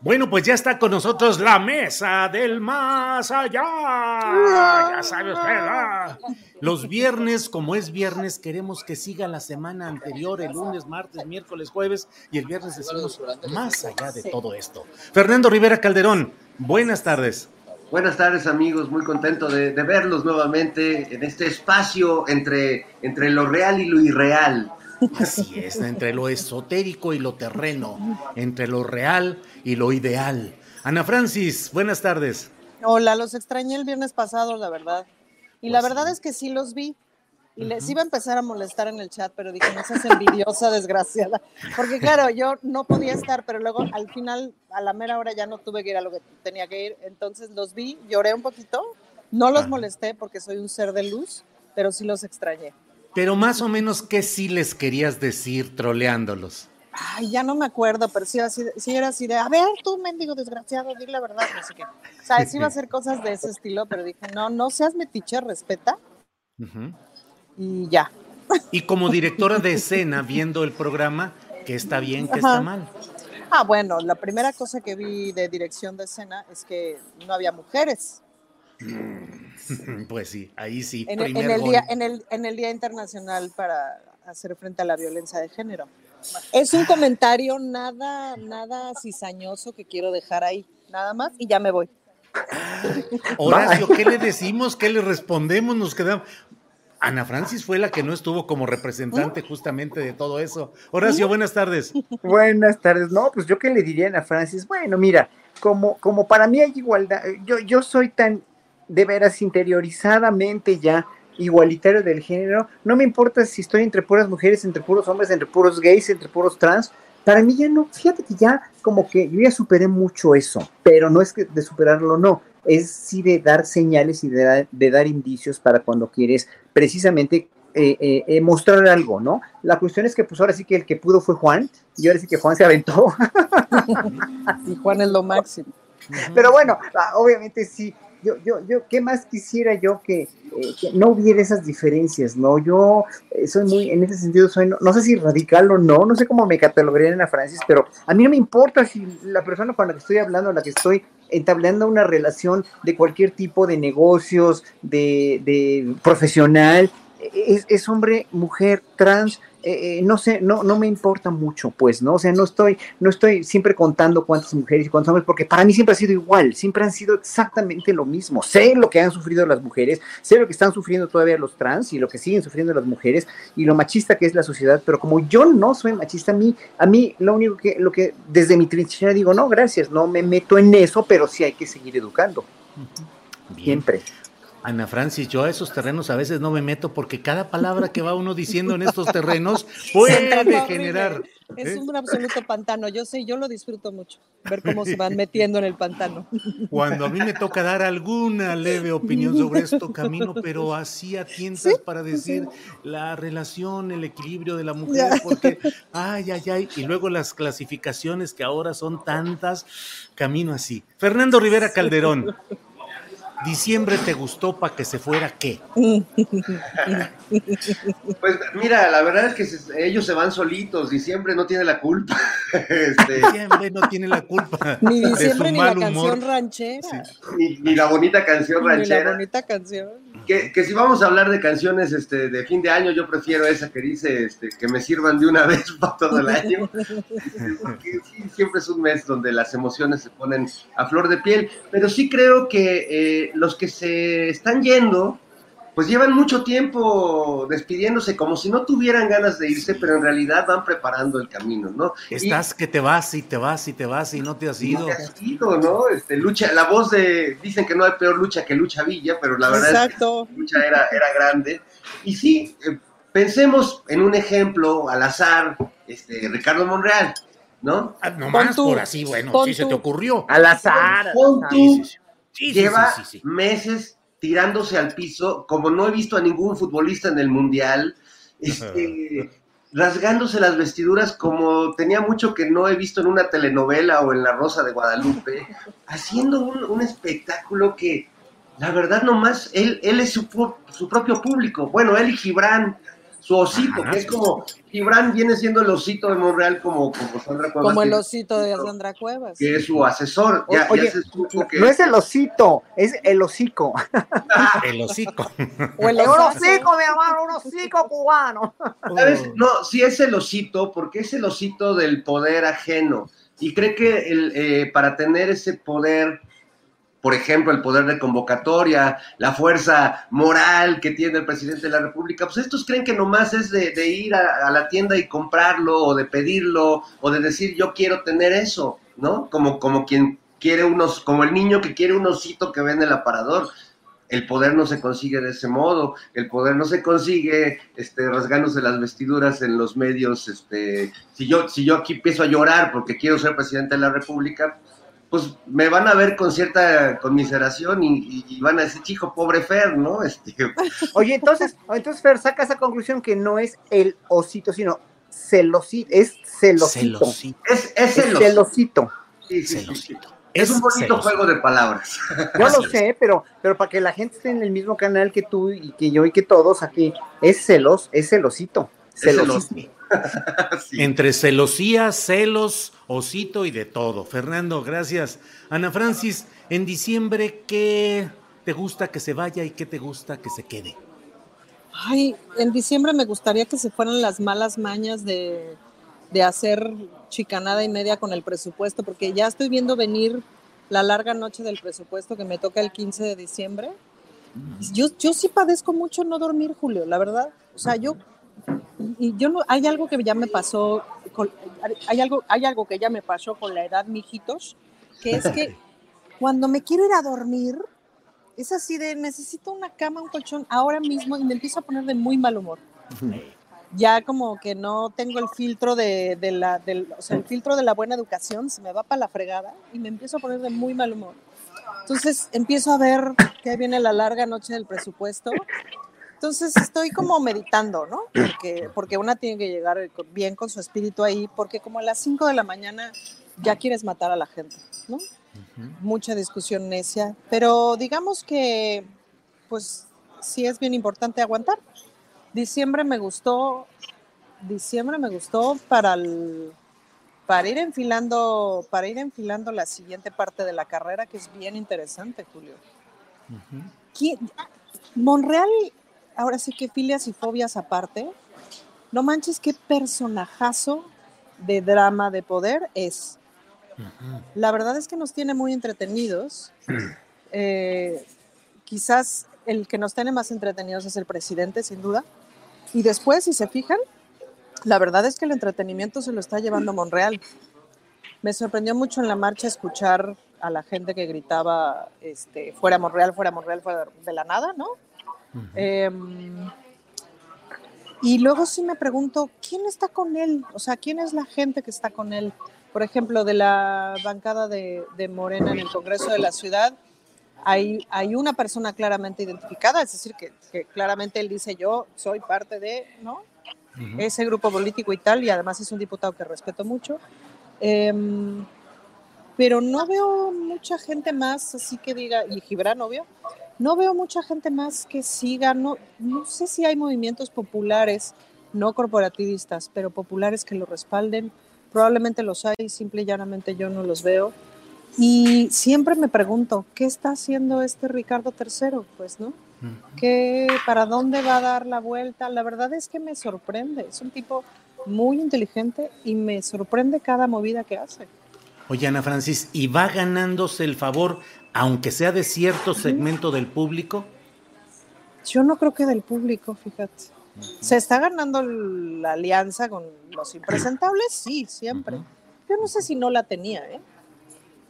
Bueno, pues ya está con nosotros la mesa del más allá. Ya sabe usted. Los viernes, como es viernes, queremos que siga la semana anterior, el lunes, martes, miércoles, jueves, y el viernes decimos más allá de todo esto. Fernando Rivera Calderón, buenas tardes. Buenas tardes amigos, muy contento de, de verlos nuevamente en este espacio entre, entre lo real y lo irreal. Así es, entre lo esotérico y lo terreno, entre lo real y lo ideal. Ana Francis, buenas tardes. Hola, los extrañé el viernes pasado, la verdad. Y Pues la sí. verdad es que sí los vi. Y les iba a empezar a molestar en el chat, pero dije, no seas envidiosa, desgraciada. Porque claro, yo no podía estar, pero luego al final, a la mera hora ya no tuve que ir a lo que tenía que ir. Entonces los vi, lloré un poquito. No los molesté porque soy un ser de luz, pero sí los extrañé. Pero más o menos, ¿qué sí les querías decir troleándolos? Ay, ya no me acuerdo, pero sí, así, sí era así de, a ver, tú, mendigo desgraciado, di la verdad, no sé qué. O sea, sí iba a hacer cosas de ese estilo, pero dije, no, no seas metiche, respeta Ujú. y ya. Y como directora de escena, viendo el programa, ¿qué está bien, qué está mal? Ah, bueno, la primera cosa que vi de dirección de escena es que no había mujeres. Pues sí, ahí sí, En, el- primer en el gol. día, en, el, en el Día Internacional para hacer frente a la violencia de género. Es un comentario nada, nada cizañoso que quiero dejar ahí, nada más, y ya me voy. Horacio, ¿qué le decimos? ¿Qué le respondemos? Nos quedamos. Ana Francis fue la que no estuvo como representante justamente de todo eso. Horacio, buenas tardes. Buenas tardes. No, pues yo qué le diría a Ana Francis. Bueno, mira, como, como para mí hay igualdad, yo, yo soy tan de veras interiorizadamente ya igualitario del género, no me importa si estoy entre puras mujeres, entre puros hombres, entre puros gays, entre puros trans, para mí ya no, fíjate que ya como que yo ya superé mucho eso, pero no es que de superarlo, no, es sí de dar señales y de, dar- de dar indicios para cuando quieres precisamente eh, eh, eh, mostrar algo, ¿no? La cuestión es que pues ahora sí que el que pudo fue Juan, y ahora sí que Juan se aventó, Y Juan es lo máximo. pero bueno, ah, obviamente sí. Yo, yo, yo, ¿qué más quisiera yo que, eh, no hubiera esas diferencias, no? Yo eh, soy muy, en ese sentido, soy, no, no sé si radical o no, no sé cómo me catalogarían la Francis, pero a mí no me importa si la persona con la que estoy hablando, la que estoy entablando una relación de cualquier tipo de negocios, de, de profesional, es, es hombre, mujer, trans, eh, eh, no sé, no, no me importa mucho, pues, ¿no? O sea, no estoy, no estoy siempre contando cuántas mujeres y cuántos hombres, porque para mí siempre ha sido igual, siempre han sido exactamente lo mismo. Sé lo que han sufrido las mujeres, sé lo que están sufriendo todavía los trans y lo que siguen sufriendo las mujeres y lo machista que es la sociedad, pero como yo no soy machista, a mí, a mí lo único que, lo que desde mi trinchera digo, no, gracias, no me meto en eso, pero sí hay que seguir educando, siempre. Ana Francis, yo a esos terrenos a veces no me meto porque cada palabra que va uno diciendo en estos terrenos puede Horrible. generar. Es ¿eh? un absoluto pantano. Yo sé, yo lo disfruto mucho, ver cómo se van metiendo en el pantano. Cuando a mí me toca dar alguna leve opinión sobre esto, camino, pero así a tientas para decir la relación, el equilibrio de la mujer, Ya. porque, ay, ay, ay, y luego las clasificaciones que ahora son tantas, camino así. Fernando Rivera Calderón, ¿Diciembre te gustó para que se fuera qué? Pues mira, la verdad es que se- ellos se van solitos, diciembre no tiene la culpa. Este, Diciembre no tiene la culpa Ni de diciembre su ni la canción ranchera. ni, ni la bonita canción Ni la ranchera. bonita canción. Que, que si vamos a hablar de canciones este, de fin de año, yo prefiero esa que dice este, que me sirvan de una vez para todo el año. Porque sí, siempre es un mes donde las emociones se ponen a flor de piel. Pero sí creo que eh, los que se están yendo, pues llevan mucho tiempo despidiéndose como si no tuvieran ganas de irse, pero en realidad van preparando el camino, ¿no? Y- Estás que te vas y te vas y te vas y no te has ido. no te has ido, ¿no? Este, lucha, la voz de, dicen que no hay peor lucha que lucha Villa, pero la verdad es que la lucha era, era grande. Y sí, eh, pensemos en un ejemplo al azar, este, Ricardo Monreal, ¿no? Ah, Nomás tú, por así, bueno, sí se te ocurrió. Al azar. Al tú, azar. Sí, sí, sí. Sí, sí, lleva sí, sí, sí. meses tirándose al piso, como no he visto a ningún futbolista en el Mundial, este, rasgándose las vestiduras como tenía mucho que no he visto en una telenovela o en La Rosa de Guadalupe, haciendo un, un espectáculo que, la verdad, nomás, él, él es su, su propio público. Bueno, él y Gibran, su osito, Ajá, que es como, Gibran viene siendo el osito de Monreal como, como Sandra Cuevas, Como el osito de Sandra Cuevas. que es su asesor. Ya, Oye, ya se supo que... No es el osito, es el hocico. El hocico. O el hocico, mi hermano, un hocico cubano. ¿Sabes? No, sí es el osito, porque es el osito del poder ajeno. Y cree que el, eh, para tener ese poder, por ejemplo, el poder de convocatoria, la fuerza moral que tiene el presidente de la República, pues estos creen que nomás es de, ir a, a la tienda y comprarlo, o de pedirlo, o de decir yo quiero tener eso, ¿no? Como, como quien quiere unos, como el niño que quiere un osito que ve en el aparador. El poder no se consigue de ese modo, el poder no se consigue este, rasgándose las vestiduras en los medios. Este, si, yo, si yo aquí empiezo a llorar porque quiero ser presidente de la República, pues me van a ver con cierta conmiseración y, y- y van a decir, chico, pobre Fer, ¿no? Este, Oye, entonces, entonces Fer saca esa conclusión que no es el osito, sino celosito, es celosito. Celosito. es, es Es celos. celosito. Sí, sí, sí, sí. Celosito. Es un bonito celosito. juego de palabras. Yo lo sé, pero, pero para que la gente esté en el mismo canal que tú y que yo y que todos aquí, es celos, es celosito. Sí. Entre celosía, celos, osito y de todo. Fernando, gracias. Ana Francis, en diciembre, ¿qué te gusta que se vaya y qué te gusta que se quede? Ay, en diciembre me gustaría que se fueran las malas mañas de, de hacer chicanada y media con el presupuesto, porque ya estoy viendo venir la larga noche del presupuesto que me toca el 15 de diciembre. Yo, yo sí padezco mucho no dormir, Julio, la verdad. O sea, yo, y yo no, hay algo que ya me pasó, con- hay, algo, hay algo que ya me pasó con la edad, mijitos, que es que cuando me quiero ir a dormir, es así de necesito una cama, un colchón ahora mismo y me empiezo a poner de muy mal humor. Ya como que no tengo el filtro de, de la, del, o sea, el filtro de la buena educación, se me va para la fregada y me empiezo a poner de muy mal humor. Entonces empiezo a ver que viene la larga noche del presupuesto. Entonces estoy como meditando, ¿no? Porque, porque una tiene que llegar bien con su espíritu ahí, porque como a las 5 de la mañana ya quieres matar a la gente, ¿no? Mucha discusión necia, pero digamos que, pues, sí es bien importante aguantar. Diciembre me gustó, diciembre me gustó para el, para ir enfilando, para ir enfilando la siguiente parte de la carrera, que es bien interesante, Julio. ¿Quién- Monreal, ahora sí que filias y fobias aparte, no manches qué personajazo de drama de poder es. La verdad es que nos tiene muy entretenidos. Eh, quizás el que nos tiene más entretenidos es el presidente, sin duda. Y después, si se fijan, la verdad es que el entretenimiento se lo está llevando Monreal. Me sorprendió mucho en la marcha escuchar a la gente que gritaba, este, fuera Monreal, fuera Monreal, fuera de la nada, ¿no? Em, y luego sí me pregunto, ¿quién está con él? O sea, ¿quién es la gente que está con él? Por ejemplo, de la bancada de, de Morena en el Congreso de la Ciudad, hay, hay una persona claramente identificada, es decir, que, que claramente él dice, yo soy parte de, ¿no? Ese grupo político y tal, y además es un diputado que respeto mucho. Em, pero no veo mucha gente más, así que diga, y Gibran, obvio, no veo mucha gente más que siga, no, no sé si hay movimientos populares, no corporativistas, pero populares que lo respalden. Probablemente los hay, simple y llanamente yo no los veo. Y siempre me pregunto, ¿qué está haciendo este Ricardo III? Pues, ¿no? ¿Qué, ¿Para dónde va a dar la vuelta? La verdad es que me sorprende. Es un tipo muy inteligente y me sorprende cada movida que hace. Oye, Ana Francis, ¿y va ganándose el favor, aunque sea de cierto segmento del público? Yo no creo que del público, fíjate. ¿Se está ganando la alianza con los impresentables? Sí, siempre. Yo no sé si no la tenía, ¿eh?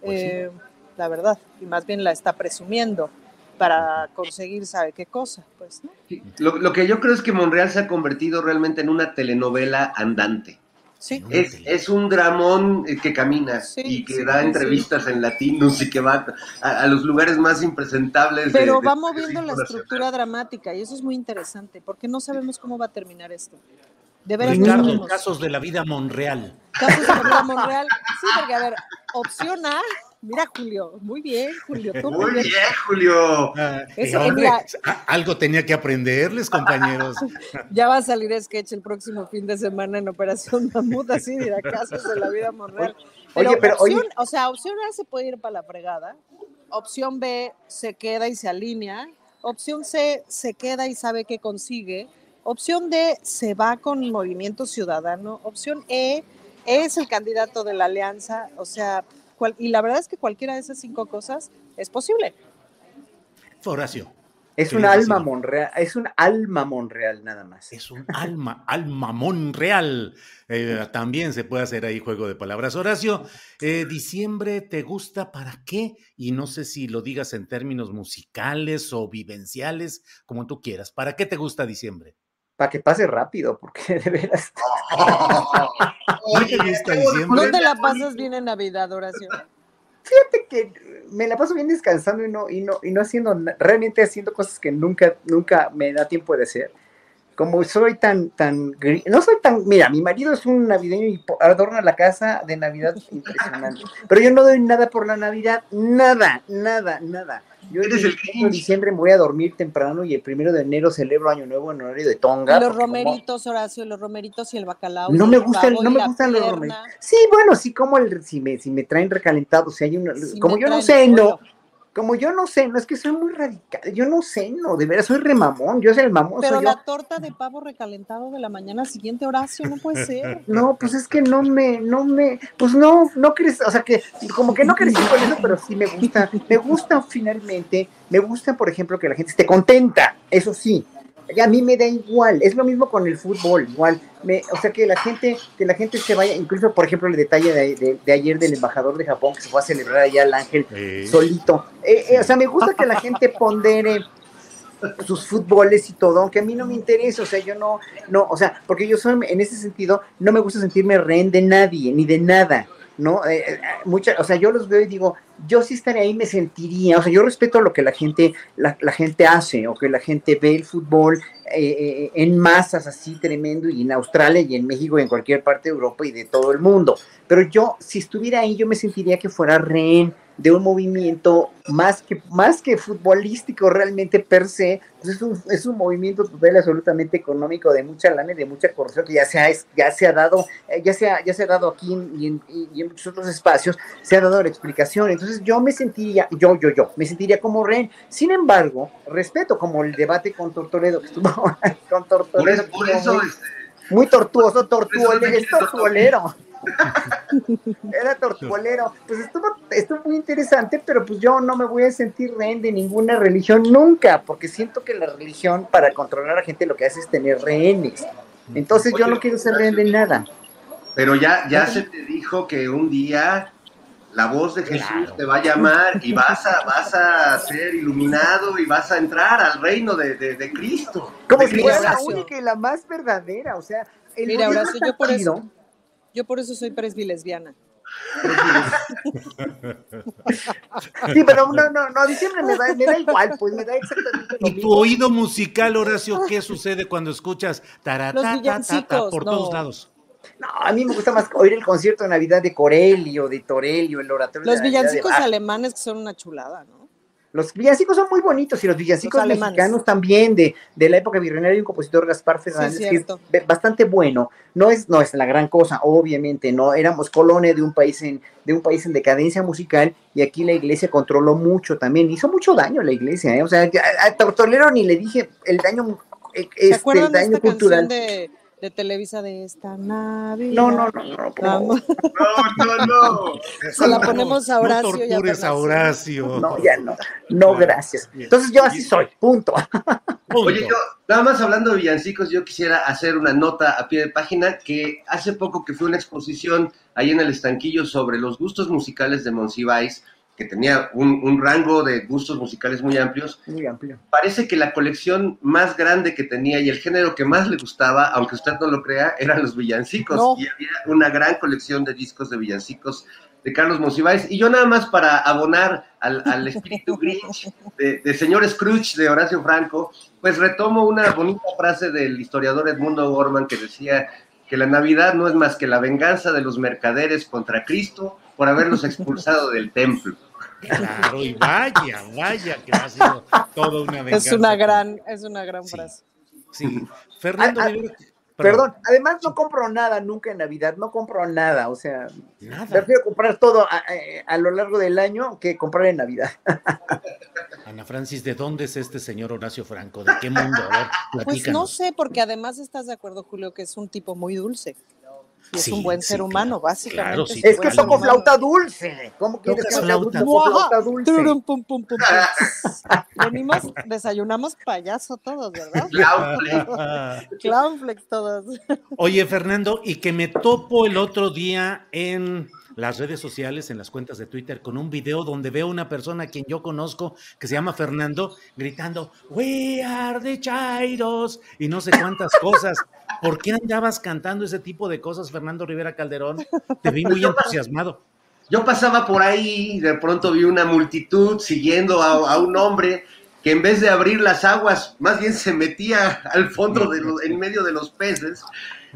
Pues Eh, la verdad, y más bien la está presumiendo para conseguir sabe qué cosa, pues, ¿no? Lo, lo que yo creo es que Monreal se ha convertido realmente en una telenovela andante. Sí. Es, es un dramón eh, que camina Sí, y que sí, da sí. entrevistas en latinos y que va a, a los lugares más impresentables. Pero de- va de moviendo la estructura dramática y eso es muy interesante porque no sabemos cómo va a terminar esto. De veras Ricardo, casos de la vida Monreal. Casos de María Monreal. Sí, porque a ver, opción A, mira Julio, muy bien, Julio, tú Muy bien, Julio. Ah, Eso, hombre, mira. algo tenía que aprenderles, compañeros. Ya va a salir sketch el próximo fin de semana en Operación Mamut, así dirá casos de la vida Monreal. Pero, Oye, pero, opción, oye. o sea, opción A se puede ir para la fregada, opción B se queda y se alinea, opción C se queda y sabe qué consigue, opción D se va con Movimiento Ciudadano, opción E es el candidato de la alianza, o sea, cual- y la verdad es que cualquiera de esas cinco cosas es posible. Horacio, Es un alma decir. Monreal, es un alma Monreal nada más. es un alma, alma Monreal. Eh, también se puede hacer ahí juego de palabras. Horacio, eh, diciembre, ¿te gusta para qué? Y no sé si lo digas en términos musicales o vivenciales, como tú quieras. ¿Para qué te gusta diciembre? Para que pase rápido, porque de veras. ¿No te la pasas bien en Navidad, Horacio? Fíjate que me la paso bien descansando y no, y no, y no haciendo, realmente haciendo cosas que nunca, nunca me da tiempo de hacer. Como soy tan, tan, no soy tan, mira, mi marido es un navideño y adorna la casa de Navidad impresionante, pero yo no doy nada por la Navidad, nada, nada, nada. Yo Eres el el 21 de diciembre me voy a dormir temprano y el primero de enero celebro Año Nuevo en horario de Tonga. Y los como- romeritos, Horacio, los romeritos y el bacalao. no me gustan, no me gustan los romeritos. Sí, bueno, sí, como el, si me, si me traen recalentados, si hay una, Sí como yo no traen como yo no sé, no es que soy muy radical, yo no sé, no, de veras soy remamón, yo soy el mamón, Pero la yo. torta de pavo recalentado de la mañana siguiente, Horacio, no puede ser. No, pues es que no me, no me, pues no, no crees, o sea que, como que no crecí con eso, pero sí me gusta, me gusta finalmente, me gusta, por ejemplo, que la gente esté contenta, eso sí, a mí me da igual, es lo mismo con el fútbol, igual, me, o sea que la gente, que la gente se vaya, incluso por ejemplo el detalle de, de- de ayer del embajador de Japón que se fue a celebrar allá al ángel solito, Eh, eh, o sea me gusta que la gente pondere sus fútboles y todo, aunque a mí no me interesa, o sea, yo no, no, o sea, porque yo soy, en ese sentido, no me gusta sentirme rehén de nadie, ni de nada, ¿no? Eh, eh, mucha, o sea, yo los veo y digo, yo sí estaría ahí, me sentiría, o sea, yo respeto lo que la gente, la, la gente hace, o que la gente ve el fútbol eh, eh, en masas así tremendo, y en Australia, y en México, y en cualquier parte de Europa, y de todo el mundo, pero yo, si estuviera ahí, yo me sentiría que fuera rehén de un movimiento más que, más que futbolístico realmente per se, pues es, un, es un movimiento total absolutamente económico de mucha lana y de mucha corrupción que ya se ha, ya se ha dado, eh, ya se ha, ya se ha dado aquí y, en, y- en muchos otros espacios, se ha dado la explicación. Entonces yo me sentiría, yo, yo, yo, me sentiría como rehén. Sin embargo, respeto como el debate con Tortoledo, que estuvo con Tortoledo. por eso este, muy tortuoso, Por eso tortuolero, es tortuolero. Era tortuolero. Pues estuvo, estuvo muy interesante, pero pues yo no me voy a sentir rehén de ninguna religión nunca, porque siento que la religión para controlar a la gente lo que hace es tener rehenes. Entonces yo no quiero ser rehén de nada. pero ya, ya se te dijo que un día la voz de Jesús te va a llamar y vas a, vas a ser iluminado y vas a entrar al reino de, de- de Cristo. Como De si fuera la única y la más verdadera. O sea, el Mira, Horacio, yo por eso, yo por eso soy presbilesbiana. Sí, pero no, no, no, diciembre me da, me da igual, pues me da exactamente lo ¿Y tu oído musical, Horacio, qué sucede cuando escuchas taratata villancicos, por no. todos lados? No, a mí me gusta más oír el concierto de Navidad de Corelio, de Torelio, el oratorio. Los de Navidad de villancicos alemanes que son una chulada, ¿no? Los villancicos son muy bonitos y los villancicos Los mexicanos también, de, de la época virreinaria, hay un compositor, Gaspar Fernández, que es bastante bueno. No es, no es la gran cosa, obviamente, no éramos colonia de un país en, de un país en decadencia musical, y aquí la iglesia controló mucho también, hizo mucho daño la iglesia, ¿eh? o sea, ya- a Tortolero ni le dije el daño, eh, ¿Se este, el daño esta cultural. canción de, de Televisa de esta Navidad? No, no, no, no. No, no, no. Se la ponemos a Horacio tortures a. No, ya no, no, gracias. Entonces yo así soy, punto. Punto. Oye, yo, nada más hablando de villancicos, yo quisiera hacer una nota a pie de página que hace poco que fue una exposición ahí en el estanquillo sobre los gustos musicales de Monsiváis, que tenía un, un rango de gustos musicales muy amplios. Muy amplio. Parece que la colección más grande que tenía y el género que más le gustaba, aunque usted no lo crea, eran los villancicos. No. Y había una gran colección de discos de villancicos de Carlos Monsiváis. Y yo nada más para abonar al, al espíritu Grinch de, de señor Scrooge de Horacio Franco, pues retomo una bonita frase del historiador Edmundo Gorman que decía que la Navidad no es más que la venganza de los mercaderes contra Cristo por haberlos expulsado del templo. Claro, y vaya, vaya, que ha sido toda una venganza. Es una gran, es una gran Sí. frase. Sí. Fernando Ah, ah, Perdón, además no compro nada nunca en Navidad, no compro nada, o sea, Nada. prefiero comprar todo a, a- a lo largo del año que comprar en Navidad. Ana Francis, ¿de dónde es este señor Horacio Franco? ¿De qué mundo? A ver, Pues no sé, porque además estás de acuerdo, Julio, que es un tipo muy dulce. Y es Sí, un buen sí, ser humano, claro, básicamente. claro, sí, Es que toco flauta dulce. ¿Cómo quieres que sea flauta. flauta dulce. turum, pum, pum, pum, pum. Venimos, desayunamos payaso todos, ¿verdad? Clownflex todos. Oye, Fernando, y que me topo el otro día en las redes sociales, en las cuentas de Twitter, con un video donde veo una persona a quien yo conozco, que se llama Fernando, gritando, We are the Chairos, y no sé cuántas cosas. ¿Por qué andabas cantando ese tipo de cosas, Fernando Rivera Calderón? Te vi muy entusiasmado. Yo pasaba por ahí y de pronto vi una multitud siguiendo a, a un hombre que en vez de abrir las aguas, más bien se metía al fondo, de los- en medio de los peces.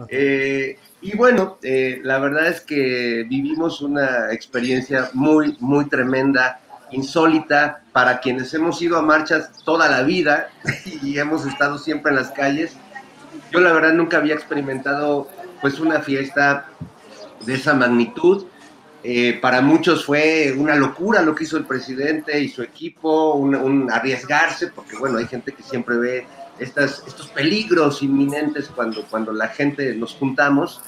Eh, y bueno, eh, la verdad es que vivimos una experiencia muy, muy tremenda, insólita, para quienes hemos ido a marchas toda la vida y hemos estado siempre en las calles. Yo la verdad nunca había experimentado pues una fiesta de esa magnitud. Eh, para muchos fue una locura lo que hizo el presidente y su equipo, un, arriesgarse, porque bueno, hay gente que siempre ve estas, estos peligros inminentes cuando, cuando la gente nos juntamos,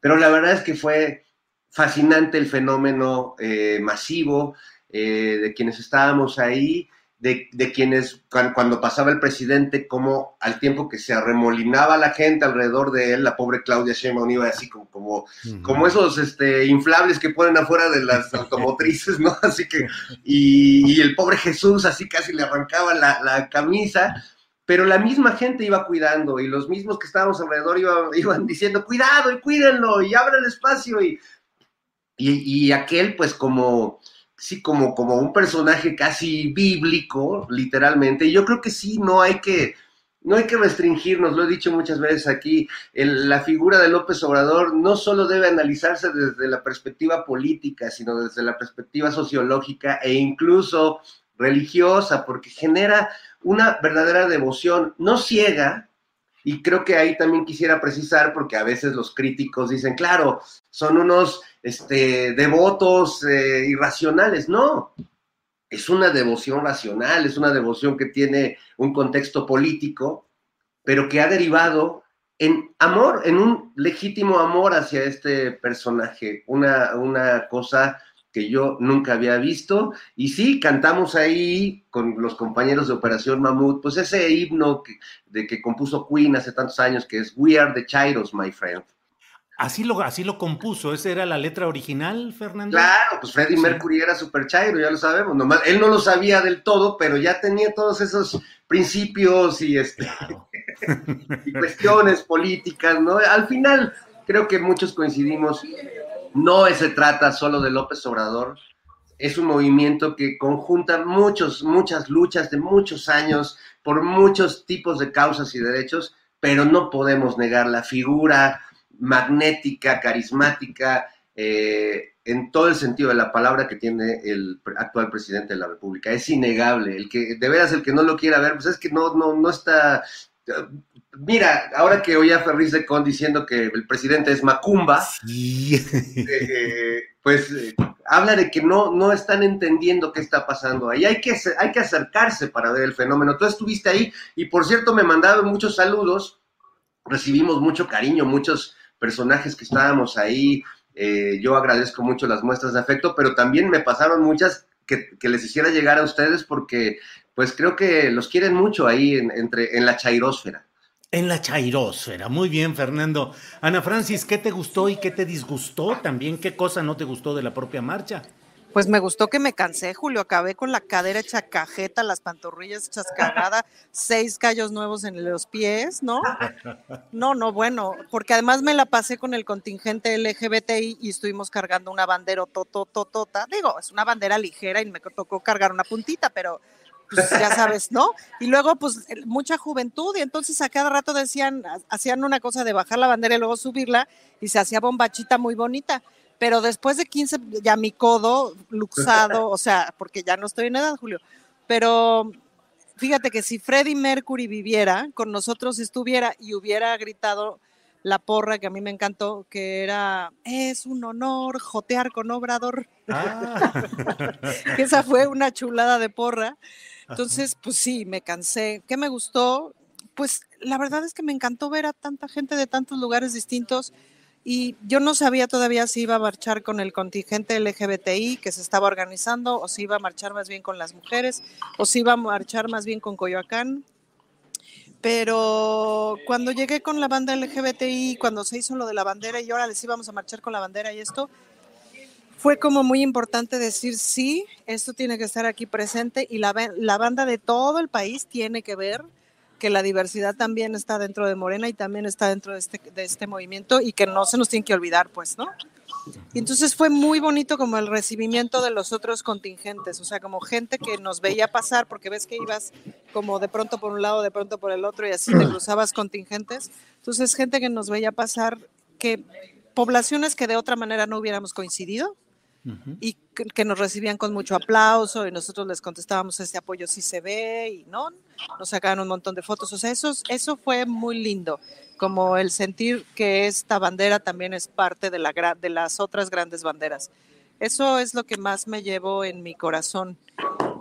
pero la verdad es que fue fascinante el fenómeno eh, masivo eh, de quienes estábamos ahí, de, de quienes cuan- cuando pasaba el presidente, como al tiempo que se arremolinaba la gente alrededor de él, la pobre Claudia Sheinbaum iba así como, como como esos este, inflables que ponen afuera de las automotrices, ¿no? Así que, y, y el pobre Jesús así casi le arrancaba la, la camisa, pero la misma gente iba cuidando y los mismos que estábamos alrededor iban, iban diciendo, cuidado y cuídenlo y abran el espacio y, y, y aquel pues como, sí, como, como un personaje casi bíblico, literalmente, y yo creo que sí, no hay que... No hay que restringirnos, lo he dicho muchas veces aquí, la figura de López Obrador no solo debe analizarse desde la perspectiva política, sino desde la perspectiva sociológica e incluso religiosa, porque genera una verdadera devoción, no ciega, y creo que ahí también quisiera precisar, porque a veces los críticos dicen, claro, son unos este, devotos eh, irracionales, no, es una devoción racional, es una devoción que tiene un contexto político, pero que ha derivado en amor, en un legítimo amor hacia este personaje, una, una cosa que yo nunca había visto. Y sí, cantamos ahí con los compañeros de Operación Mamut, pues ese himno que, de que compuso Queen hace tantos años, que es We are the Chairos, my friend. Así lo, así lo compuso, ¿esa era la letra original, Fernando? Claro, pues Freddie Sí. Mercury era super chairo, ya lo sabemos. Nomás, él no lo sabía del todo, pero ya tenía todos esos principios y, este, Claro. y cuestiones políticas, ¿no? Al final, creo que muchos coincidimos, no se trata solo de López Obrador, es un movimiento que conjunta muchos, muchas luchas de muchos años por muchos tipos de causas y derechos, pero no podemos negar la figura magnética, carismática, eh, en todo el sentido de la palabra que tiene el actual presidente de la República. Es innegable. El que, de veras, el que no lo quiera ver, pues es que no, no, no está. Mira, ahora que oía a Ferriz de Con diciendo que el presidente es Macumba, eh, pues eh, habla de que no, no están entendiendo qué está pasando ahí. Hay que, hay que acercarse para ver el fenómeno. Tú estuviste ahí y, por cierto, me mandaron muchos saludos. Recibimos mucho cariño, muchos personajes que estábamos ahí. Eh, yo agradezco mucho las muestras de afecto, pero también me pasaron muchas que, les hiciera llegar a ustedes porque pues creo que los quieren mucho ahí en, entre, en la chairósfera. En la chairósfera, muy bien Fernando. Ana Francis, ¿qué te gustó y qué te disgustó? También, ¿qué cosa no te gustó de la propia marcha? Pues me gustó que me cansé, Julio. Acabé con la cadera hecha cajeta, las pantorrillas hechas cagada, seis callos nuevos en los pies, ¿no? No, no, bueno, porque además me la pasé con el contingente LGBTI y estuvimos cargando una bandera totototota. Digo, es una bandera ligera y me tocó cargar una puntita, pero pues ya sabes, ¿no? Y luego, pues, mucha juventud, y entonces a cada rato decían, hacían una cosa de bajar la bandera y luego subirla, y se hacía bombachita muy bonita pero después de 15, ya mi codo luxado, o sea, porque ya no estoy en edad, Julio, pero fíjate que si Freddie Mercury viviera, con nosotros estuviera y hubiera gritado la porra que a mí me encantó, que era, es un honor jotear con Obrador. Ah. esa fue una chulada de porra. Entonces, pues sí, me cansé. ¿Qué me gustó? Pues la verdad es que me encantó ver a tanta gente de tantos lugares distintos y yo no sabía todavía si iba a marchar con el contingente LGBTI que se estaba organizando o si iba a marchar más bien con las mujeres o si iba a marchar más bien con Coyoacán. Pero cuando llegué con la banda LGBTI, cuando se hizo lo de la bandera y ahora les íbamos a marchar con la bandera y esto, fue como muy importante decir, sí, esto tiene que estar aquí presente y la, la banda de todo el país tiene que ver que la diversidad también está dentro de Morena y también está dentro de este, de este movimiento y que no se nos tiene que olvidar, pues, ¿no? Y entonces fue muy bonito como el recibimiento de los otros contingentes, o sea, como gente que nos veía pasar, porque ves que ibas como de pronto por un lado, de pronto por el otro y así te cruzabas contingentes. Entonces, gente que nos veía pasar, que poblaciones que de otra manera no hubiéramos coincidido, y que, nos recibían con mucho aplauso y nosotros les contestábamos este apoyo sí se ve y no, nos sacaban un montón de fotos. O sea, eso, eso fue muy lindo, como el sentir que esta bandera también es parte de, la, de las otras grandes banderas. Eso es lo que más me llevo en mi corazón.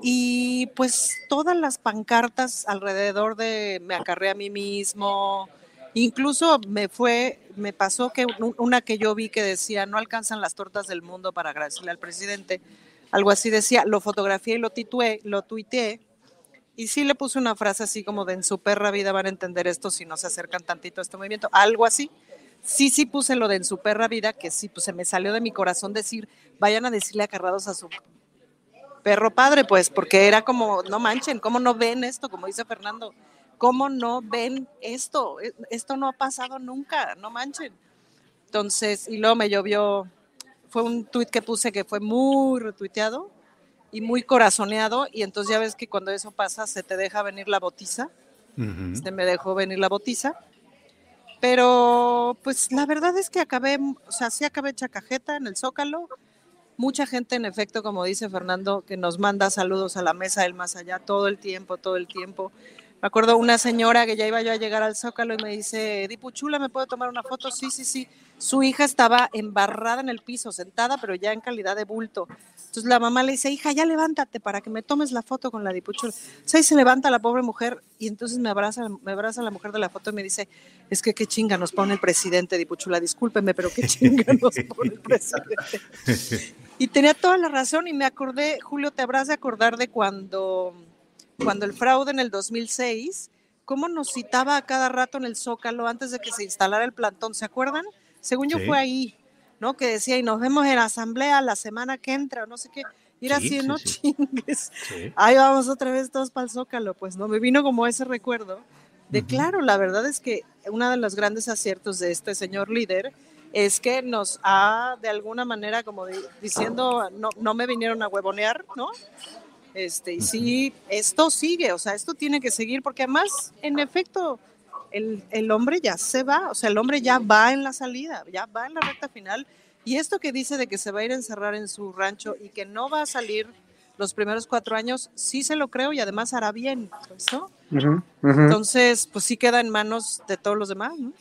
Y pues todas las pancartas alrededor de me acarré a mí mismo, Incluso me fue, me pasó que una que yo vi que decía, no alcanzan las tortas del mundo para agradecerle al presidente, algo así decía, lo fotografié y lo titué, lo tuiteé, y sí le puse una frase así como de en su perra vida van a entender esto si no se acercan tantito a este movimiento, algo así. Sí, sí puse lo de en su perra vida, que sí, pues se me salió de mi corazón decir, vayan a decirle acarrados a su perro padre, pues, porque era como, no manchen, ¿cómo no ven esto? Como dice Fernando, ¿cómo no ven esto? E, esto no ha pasado nunca, no manchen. Entonces, y luego me llovió, fue un tuit que puse que fue muy retuiteado y muy corazoneado, y entonces ya ves que cuando eso pasa se te deja venir la botiza, se me dejó venir la botiza, pero pues la verdad es que acabé, o sea, sí acabé chacajeta en el Zócalo, mucha gente en efecto, como dice Fernando, que nos manda saludos a la mesa del más allá todo el tiempo, todo el tiempo, me acuerdo una señora que ya iba yo a llegar al Zócalo y me dice, Dipu Chula, ¿me puedo tomar una foto? Sí, sí, sí. Su hija estaba embarrada en el piso, sentada, pero ya en calidad de bulto. Entonces la mamá le dice, hija, ya levántate para que me tomes la foto con la Dipuchula. Entonces ahí se levanta la pobre mujer y entonces me abraza, me abraza la mujer de la foto y me dice, es que qué chinga nos pone el presidente Dipuchula, discúlpeme, pero qué chinga nos pone el presidente. Y tenía toda la razón y me acordé, Julio, te habrás de acordar de cuando cuando el fraude en el 2006, cómo nos citaba a cada rato en el Zócalo antes de que se instalara el plantón, ¿se acuerdan? Según yo fue ahí, ¿no? Que decía, y nos vemos en asamblea la semana que entra, no sé qué. Y era así, no chingues. Ahí vamos otra vez todos para el Zócalo, pues, ¿no? Me vino como ese recuerdo de, claro, la verdad es que uno de los grandes aciertos de este señor líder es que nos ha, de alguna manera, como diciendo, no, no me vinieron a huevonear, ¿no? Este, y sí, esto sigue, o sea, esto tiene que seguir, porque además, en efecto, el, el hombre ya se va, o sea, el hombre ya va en la salida, ya va en la recta final. Y esto que dice de que se va a ir a encerrar en su rancho y que no va a salir los primeros cuatro años, sí se lo creo y además hará bien, pues, ¿no? Entonces, pues sí queda en manos de todos los demás, ¿no?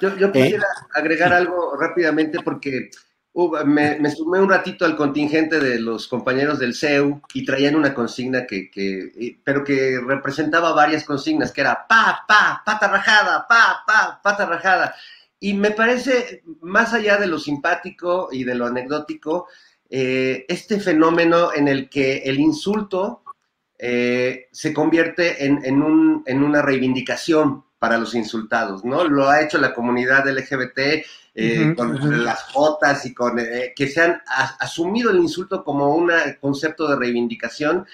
Yo, yo quisiera agregar algo rápidamente porque me, sumé un ratito al contingente de los compañeros del CEU y traían una consigna que, eh, pero que representaba varias consignas, que era pa, pa, pata rajada, pa, pa, pata rajada. Y me parece, más allá de lo simpático y de lo anecdótico, eh, este fenómeno en el que el insulto eh, se convierte en una reivindicación para los insultados, ¿no? Lo ha hecho la comunidad LGBT eh, con las jotas y con eh, que se han a- asumido el insulto como un concepto de reivindicación.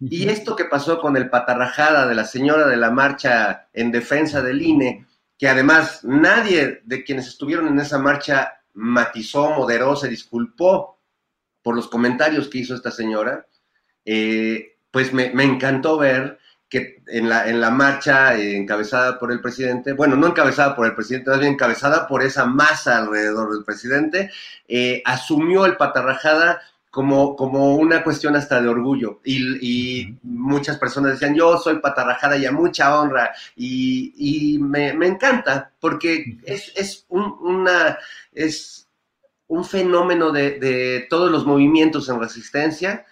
Y esto que pasó con el patarrajada de la señora de la marcha en defensa del INE, que además nadie de quienes estuvieron en esa marcha matizó, moderó, se disculpó por los comentarios que hizo esta señora, eh, pues me, me encantó ver que en la, en la marcha eh, encabezada por el presidente, bueno, no encabezada por el presidente, más bien encabezada por esa masa alrededor del presidente, eh, asumió el patarrajada como, como una cuestión hasta de orgullo. Y, y muchas personas decían, yo soy patarrajada y a mucha honra. Y, y me, me encanta, porque es, es un, una, es un fenómeno de, de todos los movimientos en resistencia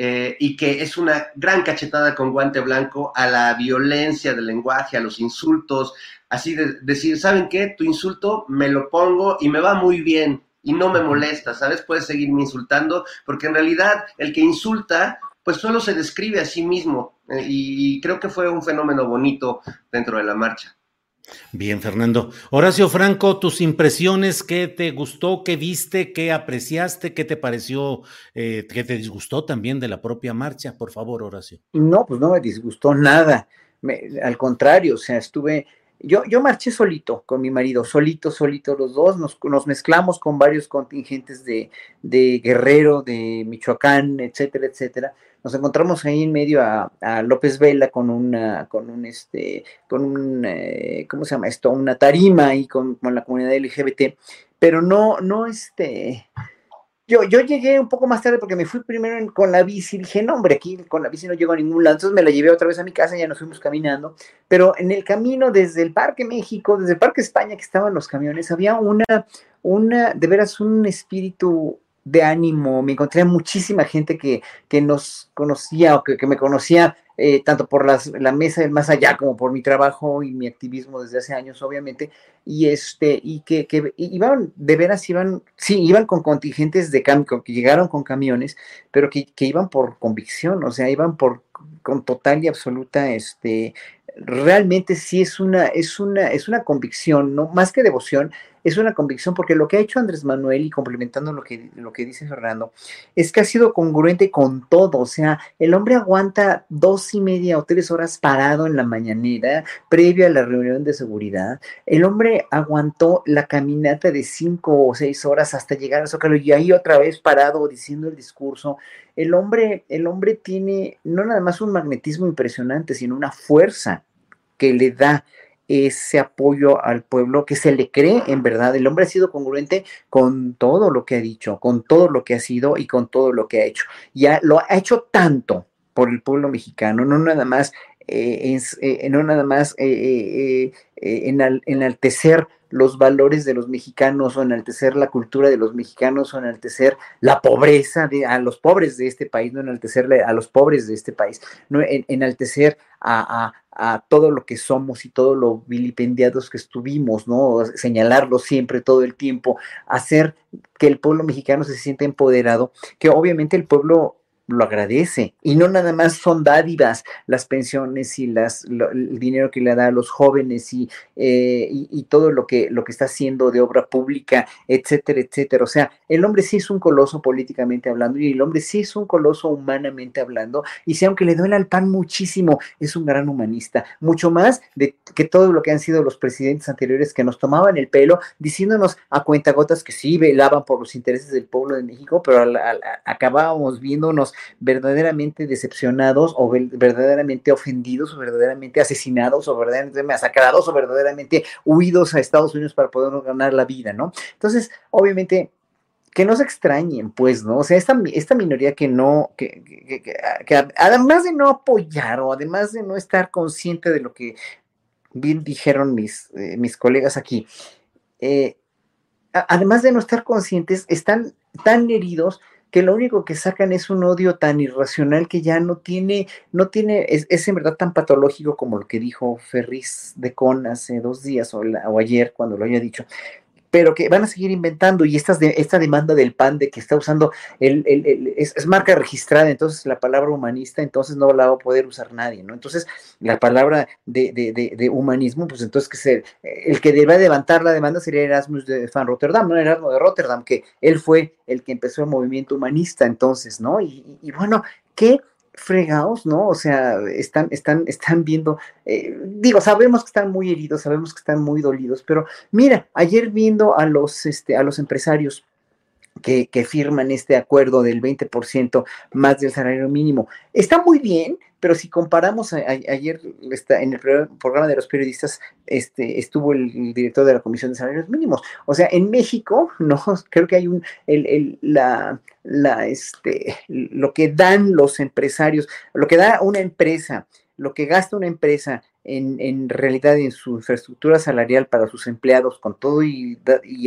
eh, y que es una gran cachetada con guante blanco a la violencia del lenguaje, a los insultos, así de decir, ¿saben qué? Tu insulto me lo pongo y me va muy bien y no me molesta, ¿sabes? Puedes seguirme insultando, porque en realidad el que insulta, pues solo se describe a sí mismo eh, y creo que fue un fenómeno bonito dentro de la marcha. Bien, Fernando. Horacio Franco, tus impresiones, ¿qué te gustó, qué viste, qué apreciaste, qué te pareció, eh, qué te disgustó también de la propia marcha? Por favor, Horacio. No, pues no me disgustó nada. Me- al contrario, o sea, estuve, yo, yo marché solito con mi marido, solito, solito los dos, nos, nos mezclamos con varios contingentes de, de Guerrero, de Michoacán, etcétera, etcétera. Nos encontramos ahí en medio a, a López Vela con una, con un este, con un, eh, ¿cómo se llama esto? Una tarima ahí con, con la comunidad LGBT, pero no, no este, yo, yo llegué un poco más tarde porque me fui primero con la bici. Dije, no, hombre, aquí con la bici no llego a ningún lado. Entonces me la llevé otra vez a mi casa y ya nos fuimos caminando. Pero en el camino desde el Parque México, desde el Parque España, que estaban los camiones, había una, una, de veras, un espíritu de ánimo. Me encontré a muchísima gente que, que nos conocía o que, que me conocía eh, tanto por las- la mesa del más allá como por mi trabajo y mi activismo desde hace años, obviamente, y este, y que, que iban, de veras iban, sí, iban con contingentes de cambio, que llegaron con camiones, pero que, que iban por convicción, o sea, iban por con total y absoluta, este, realmente sí es una, es una, es una convicción, no más que devoción, es una convicción porque lo que ha hecho Andrés Manuel y complementando lo que, lo que dice Fernando, es que ha sido congruente con todo, o sea, el hombre aguanta dos y media o tres horas parado en la mañanera previo a la reunión de seguridad, el hombre aguantó la caminata de cinco o seis horas hasta llegar al Zócalo y ahí otra vez parado diciendo el discurso. El hombre, el hombre tiene no nada más un magnetismo impresionante, sino una fuerza que le da ese apoyo al pueblo, que se le cree en verdad. El hombre ha sido congruente con todo lo que ha dicho, con todo lo que ha sido y con todo lo que ha hecho. Ya lo ha hecho tanto por el pueblo mexicano, no nada más eh, es, eh, no nada más eh, eh, eh, enal- enaltecer los valores de los mexicanos o enaltecer la cultura de los mexicanos o enaltecer la pobreza de a los pobres de este país, no enaltecerle a los pobres de este país, no en- enaltecer a- a todo lo que somos y todo lo vilipendiados que estuvimos, ¿no? Señalarlo siempre, todo el tiempo, hacer que el pueblo mexicano se sienta empoderado, que obviamente el pueblo lo agradece. Y no nada más son dádivas las pensiones y las lo- el dinero que le da a los jóvenes y, eh, y, todo lo que lo que está haciendo de obra pública etcétera etcétera. O sea el hombre sí es un coloso políticamente hablando y el hombre sí es un coloso humanamente hablando. Y si aunque le duele al pan muchísimo es un gran humanista. Mucho más de que todo lo que han sido los presidentes anteriores que nos tomaban el pelo diciéndonos a cuentagotas que sí velaban por los intereses del pueblo de México pero al- al- a- acabábamos viéndonos verdaderamente decepcionados o verdaderamente ofendidos o verdaderamente asesinados o verdaderamente masacrados o verdaderamente huidos a Estados Unidos para poder ganar la vida, ¿no? Entonces, obviamente, que no se extrañen, pues, ¿no? O sea, esta, esta minoría que no, que, que, además de no apoyar o además de no estar consciente de lo que bien dijeron mis, eh, mis colegas aquí, eh, además de no estar conscientes, están tan heridos que lo único que sacan es un odio tan irracional que ya no tiene, no tiene, es, en verdad tan patológico como lo que dijo Ferris de Con hace dos días o, o ayer cuando lo haya dicho pero que van a seguir inventando y estas de, esta demanda del PAN de que está usando el, es, marca registrada, entonces la palabra humanista, entonces no la va a poder usar nadie, ¿no? Entonces la palabra de, humanismo, pues entonces que se, el que debe levantar la demanda sería Erasmus de Van Rotterdam, ¿no? Erasmus de Rotterdam, que él fue el que empezó el movimiento humanista entonces, ¿no? Y bueno, ¿qué fregados, ¿no? O sea, están, están, están viendo, eh, digo, sabemos que están muy heridos, sabemos que están muy dolidos, pero mira, ayer viendo a los, este, a los empresarios que, firman este acuerdo del 20% más del salario mínimo. Está muy bien, pero si comparamos, ayer está, en el programa de los periodistas este, estuvo el, director de la Comisión de Salarios Mínimos. O sea, en México, no, creo que hay un, el, el, la, la, este, lo que dan los empresarios, lo que da una empresa, lo que gasta una empresa en, realidad en su infraestructura salarial para sus empleados, con todo y,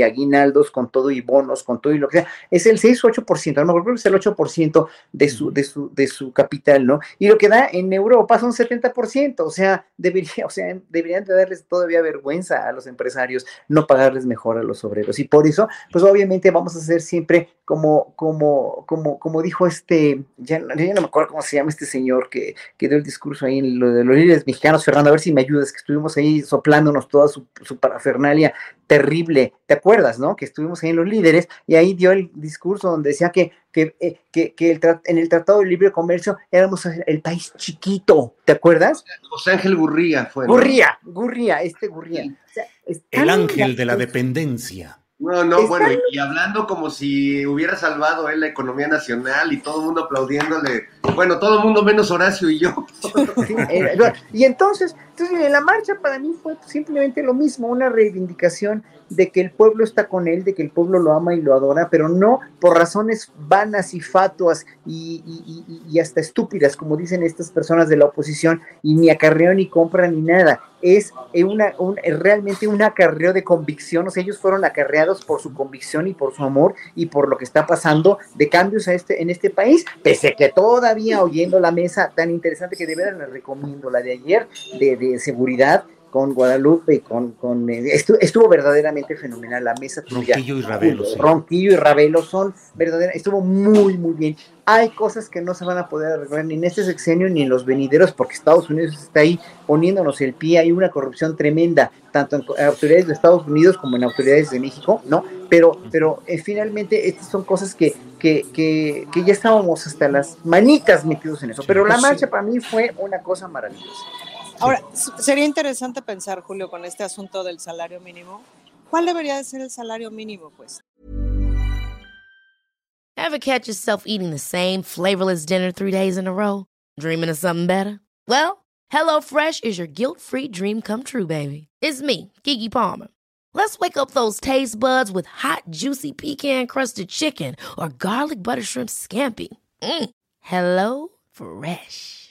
aguinaldos, con todo y bonos, con todo y lo que sea, es el 6 o 8%, a lo mejor creo que es el 8% de su, de, su, de su capital, ¿no? Y lo que da en Europa son 70%, o sea, debería, o sea, deberían de darles todavía vergüenza a los empresarios no pagarles mejor a los obreros. Y por eso, pues obviamente vamos a hacer siempre como, como, como, como dijo este, ya, no me acuerdo cómo se llama este señor que, que dio el discurso ahí en lo de los líderes mexicanos, Fernando a ver si me ayudas, que estuvimos ahí soplándonos toda su, parafernalia terrible, ¿te acuerdas, no? Que estuvimos ahí en los líderes y ahí dio el discurso donde decía que, que, eh, que, en el Tratado de Libre Comercio éramos el país chiquito, ¿te acuerdas? José Ángel Gurría fue. Gurría, Gurría, este Gurría. el ángel de la dependencia. No, no, bueno, y, hablando como si hubiera salvado él la economía nacional y todo el mundo aplaudiéndole, bueno, todo el mundo menos Horacio y yo. y entonces, entonces la marcha para mí fue simplemente lo mismo, una reivindicación de que el pueblo está con él, de que el pueblo lo ama y lo adora, pero no por razones vanas y fatuas y, hasta estúpidas, como dicen estas personas de la oposición, y ni acarreo ni compra ni nada. Es una, un, realmente un acarreo de convicción, o sea, ellos fueron acarreados por su convicción y por su amor y por lo que está pasando de cambios a este, en este país, pese que todavía oyendo la mesa tan interesante que de verdad les recomiendo, la de ayer, de, de seguridad, con Guadalupe y con, con estuvo, verdaderamente fenomenal la mesa Ronquillo y Ravelo. Ronquillo y Ravelo son verdaderas, estuvo muy, muy bien. Hay cosas que no se van a poder arreglar ni en este sexenio ni en los venideros, porque Estados Unidos está ahí poniéndonos el pie. Hay una corrupción tremenda, tanto en autoridades de Estados Unidos como en autoridades de México, ¿no? Pero, pero eh, finalmente estas son cosas que, que, que, que, ya estábamos hasta las manitas metidos en eso. Pero la marcha para mí fue una cosa maravillosa. Ahora, sería interesante pensar, Julio, con este asunto del salario mínimo. ¿Cuál debería de ser el salario mínimo, pues? Ever catch yourself eating the same flavorless dinner three days in a row? Dreaming of something better? Well, HelloFresh is your guilt-free dream come true, baby. It's me, Kiki Palmer. Let's wake up those taste buds with hot, juicy pecan-crusted chicken or garlic butter shrimp scampi. Mm. Hello Fresh.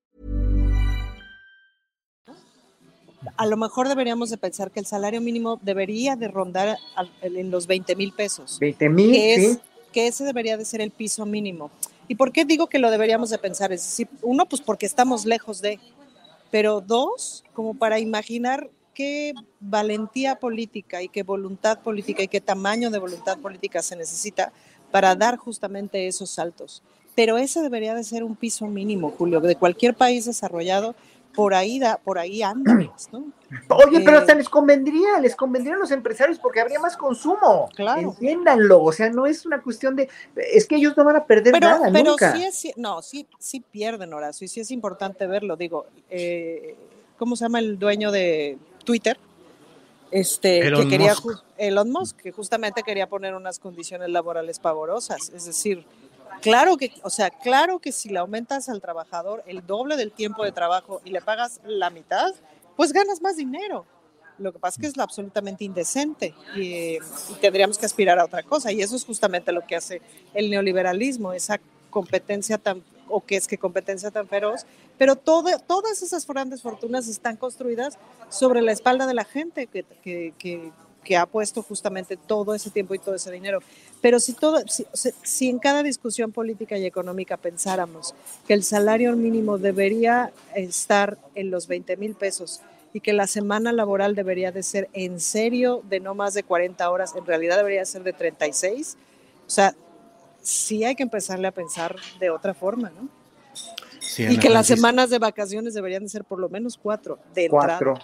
A lo mejor deberíamos de pensar que el salario mínimo debería de rondar en los 20 mil pesos. 20 mil, sí. Que ese debería de ser el piso mínimo. ¿Y por qué digo que lo deberíamos de pensar? Es decir, uno, pues porque estamos lejos de, pero dos, como para imaginar qué valentía política y qué voluntad política y qué tamaño de voluntad política se necesita para dar justamente esos saltos. Pero ese debería de ser un piso mínimo, Julio, de cualquier país desarrollado, por ahí, da, por ahí andan, ¿no? Oye, pero Eh, hasta les convendría, les convendría a los empresarios porque habría más consumo. Claro. Entiéndanlo, o sea, no es una cuestión de, es que ellos no van a perder pero, nada pero nunca. sí es, no, sí, sí pierden, Horacio, y sí es importante verlo. Digo, eh, ¿cómo se llama el dueño de Twitter? Este, Elon que quería, Musk. Elon Musk, que justamente quería poner unas condiciones laborales pavorosas. Es decir, claro que, o sea, claro que si le aumentas al trabajador el doble del tiempo de trabajo y le pagas la mitad, pues ganas más dinero. Lo que pasa es que es absolutamente indecente y, tendríamos que aspirar a otra cosa. Y eso es justamente lo que hace el neoliberalismo, esa competencia tan, o que es que competencia tan feroz, pero todo- todas esas grandes fortunas están construidas sobre la espalda de la gente que- que- que ha puesto justamente todo ese tiempo y todo ese dinero. Pero si, todo, si, si en cada discusión política y económica pensáramos que el salario mínimo debería estar en los 20 mil pesos y que la semana laboral debería de ser en serio de no más de 40 horas, en realidad debería ser de 36, o sea, sí hay que empezarle a pensar de otra forma, ¿no? Sí, Y que las semanas de vacaciones deberían de ser por lo menos cuatro de entrada. Cuatro.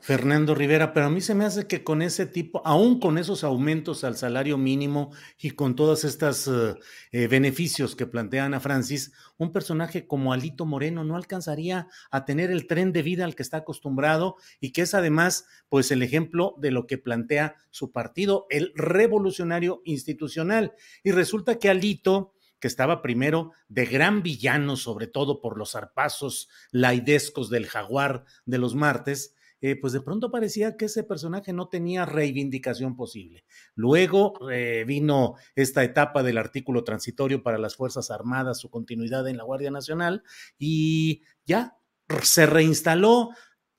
Fernando Rivera, pero a mí se me hace que con ese tipo, aún con esos aumentos al salario mínimo y con todos estos eh, eh, beneficios que plantea Ana Francis, un personaje como Alito Moreno no alcanzaría a tener el tren de vida al que está acostumbrado y que es además pues el ejemplo de lo que plantea su partido, el revolucionario institucional. Y resulta que Alito que estaba primero de gran villano, sobre todo por los zarpazos laidescos del jaguar de los martes, eh, pues de pronto parecía que ese personaje no tenía reivindicación posible. Luego eh, vino esta etapa del artículo transitorio para las Fuerzas Armadas, su continuidad en la Guardia Nacional, y ya se reinstaló.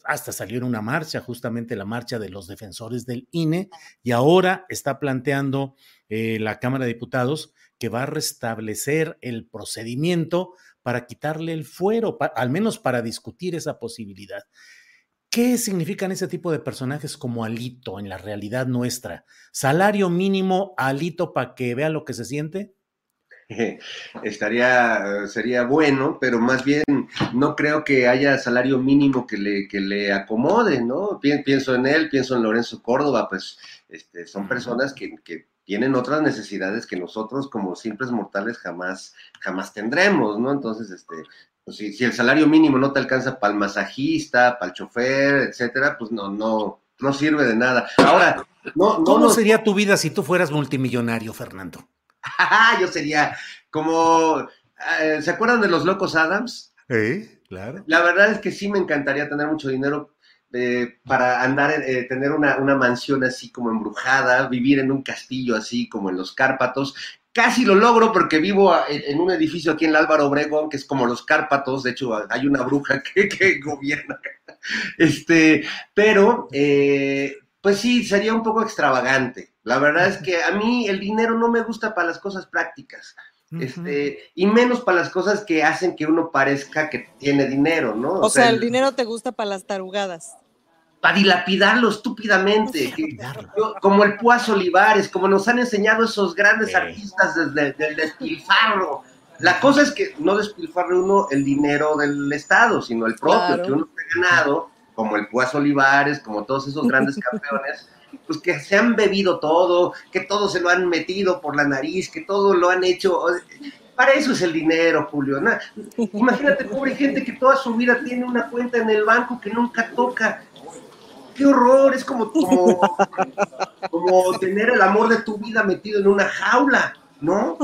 Hasta salió en una marcha, justamente la marcha de los defensores del INE, y ahora está planteando eh, la Cámara de Diputados que va a restablecer el procedimiento para quitarle el fuero, al menos para discutir esa posibilidad. ¿Qué significan ese tipo de personajes como Alito en la realidad nuestra? ¿Salario mínimo a Alito para que vea lo que se siente? Estaría, sería bueno, pero más bien no creo que haya salario mínimo que le, que le acomode, ¿no? Pi- Pienso en él, pienso en Lorenzo Córdoba, pues este, son personas que, que tienen otras necesidades que nosotros como simples mortales jamás, jamás tendremos, ¿no? Entonces, este, pues si, si el salario mínimo no te alcanza para el masajista, para el chofer, etcétera, pues no, no, no sirve de nada. Ahora, no, no ¿Cómo sería tu vida si tú fueras multimillonario, Fernando? yo sería como, eh, ¿se acuerdan de los locos Adams? ¿Eh? Claro. La verdad es que sí me encantaría tener mucho dinero eh, para andar, eh, tener una, una mansión así como embrujada, vivir en un castillo así como en los Cárpatos. Casi lo logro porque vivo en, un edificio aquí en el Álvaro Obregón, que es como los Cárpatos. De hecho, hay una bruja que, que gobierna. Este, pero, eh, pues sí, sería un poco extravagante. La verdad es que a mí el dinero no me gusta para las cosas prácticas. Este, y menos para las cosas que hacen que uno parezca que tiene dinero, ¿no? O sea, el dinero te gusta para las tarugadas. Para dilapidarlo estúpidamente, como el Puaz Olivares, como nos han enseñado esos grandes Sí. artistas desde del despilfarro. La cosa es que no despilfarre uno el dinero del Estado, sino el propio, Claro. que uno ha ganado, como el Puaz Olivares, como todos esos grandes campeones, pues que se han bebido todo, que todo se lo han metido por la nariz, que todo lo han hecho. Para eso es el dinero, Julio. ¿no? Imagínate, pobre gente que toda su vida tiene una cuenta en el banco que nunca toca. Qué horror, es como, como, como tener el amor de tu vida metido en una jaula, ¿no?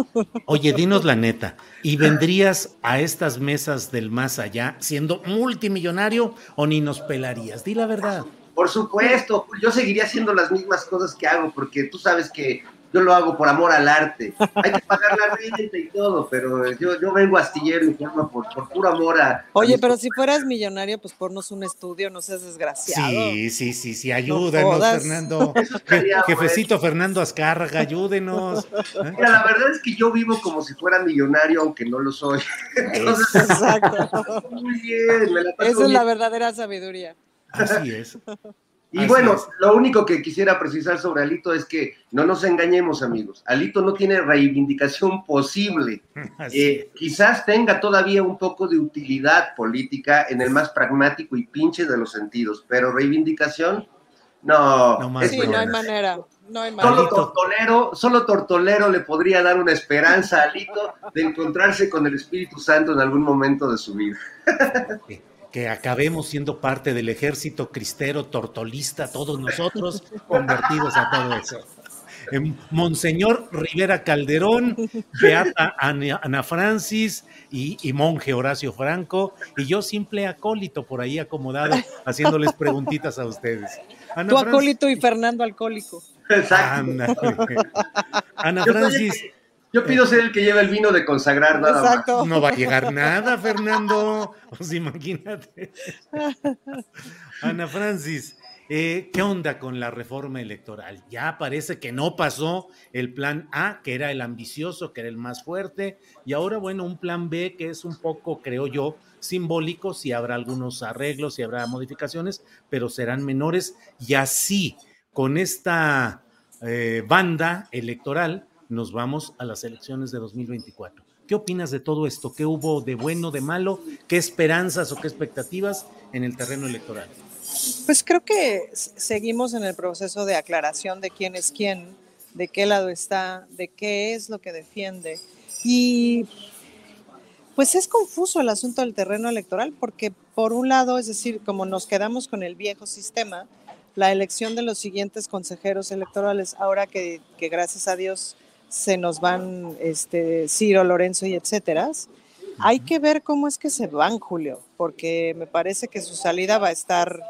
Oye, dinos la neta, ¿y vendrías a estas mesas del más allá siendo multimillonario o ni nos pelarías? Di la verdad. Por supuesto, yo seguiría haciendo las mismas cosas que hago, porque tú sabes que yo lo hago por amor al arte. Hay que pagar la renta y todo, pero yo, yo vengo astillero y forma por, por puro amor a... Oye, pero si fueras millonario, pues ponnos un estudio, no seas desgraciado. Sí, sí, sí, sí, ayúdanos, Fernando. Jefecito Fernando Azcárraga, ayúdenos. Mira, la verdad es que yo vivo como si fuera millonario, aunque no lo soy. Exacto. Muy bien, me la Esa es la verdadera sabiduría. Así es. Y bueno, lo único que quisiera precisar sobre Alito es que no nos engañemos, amigos. Alito no tiene reivindicación posible. Eh, quizás tenga todavía un poco de utilidad política en el más pragmático y pinche de los sentidos, pero reivindicación, no. no sí, no hay manera. No hay manera. Solo tortolero, solo tortolero le podría dar una esperanza a Alito de encontrarse con el Espíritu Santo en algún momento de su vida que acabemos siendo parte del ejército cristero tortolista, todos nosotros convertidos a todo eso. Monseñor Rivera Calderón, Beata Ana, Francis y, monje Horacio Franco, y yo simple acólito por ahí acomodado, haciéndoles preguntitas a ustedes. Ana acólito y Fernando alcohólico. Exacto. Ana Francis. Yo pido ser el que lleva el vino de consagrar nada Exacto. No va a llegar nada, Fernando. Pues imagínate. Ana Francis, eh, ¿qué onda con la reforma electoral? Ya parece que no pasó el plan A, que era el ambicioso, que era el más fuerte, y ahora, bueno, un plan B que es un poco, creo yo, simbólico, si habrá algunos arreglos, si habrá modificaciones, pero serán menores, y así, con esta eh, banda electoral, nos vamos a las elecciones de 2024. ¿Qué opinas de todo esto? ¿Qué hubo de bueno, de malo? ¿Qué esperanzas o qué expectativas en el terreno electoral? Pues creo que seguimos en el proceso de aclaración de quién es quién, de qué lado está, de qué es lo que defiende. Y pues es confuso el asunto del terreno electoral porque por un lado, es decir, como nos quedamos con el viejo sistema, la elección de los siguientes consejeros electorales, ahora que, que gracias a Dios se nos van este, Ciro, Lorenzo y etcétera. Hay que ver cómo es que se van, Julio, porque me parece que su salida va a estar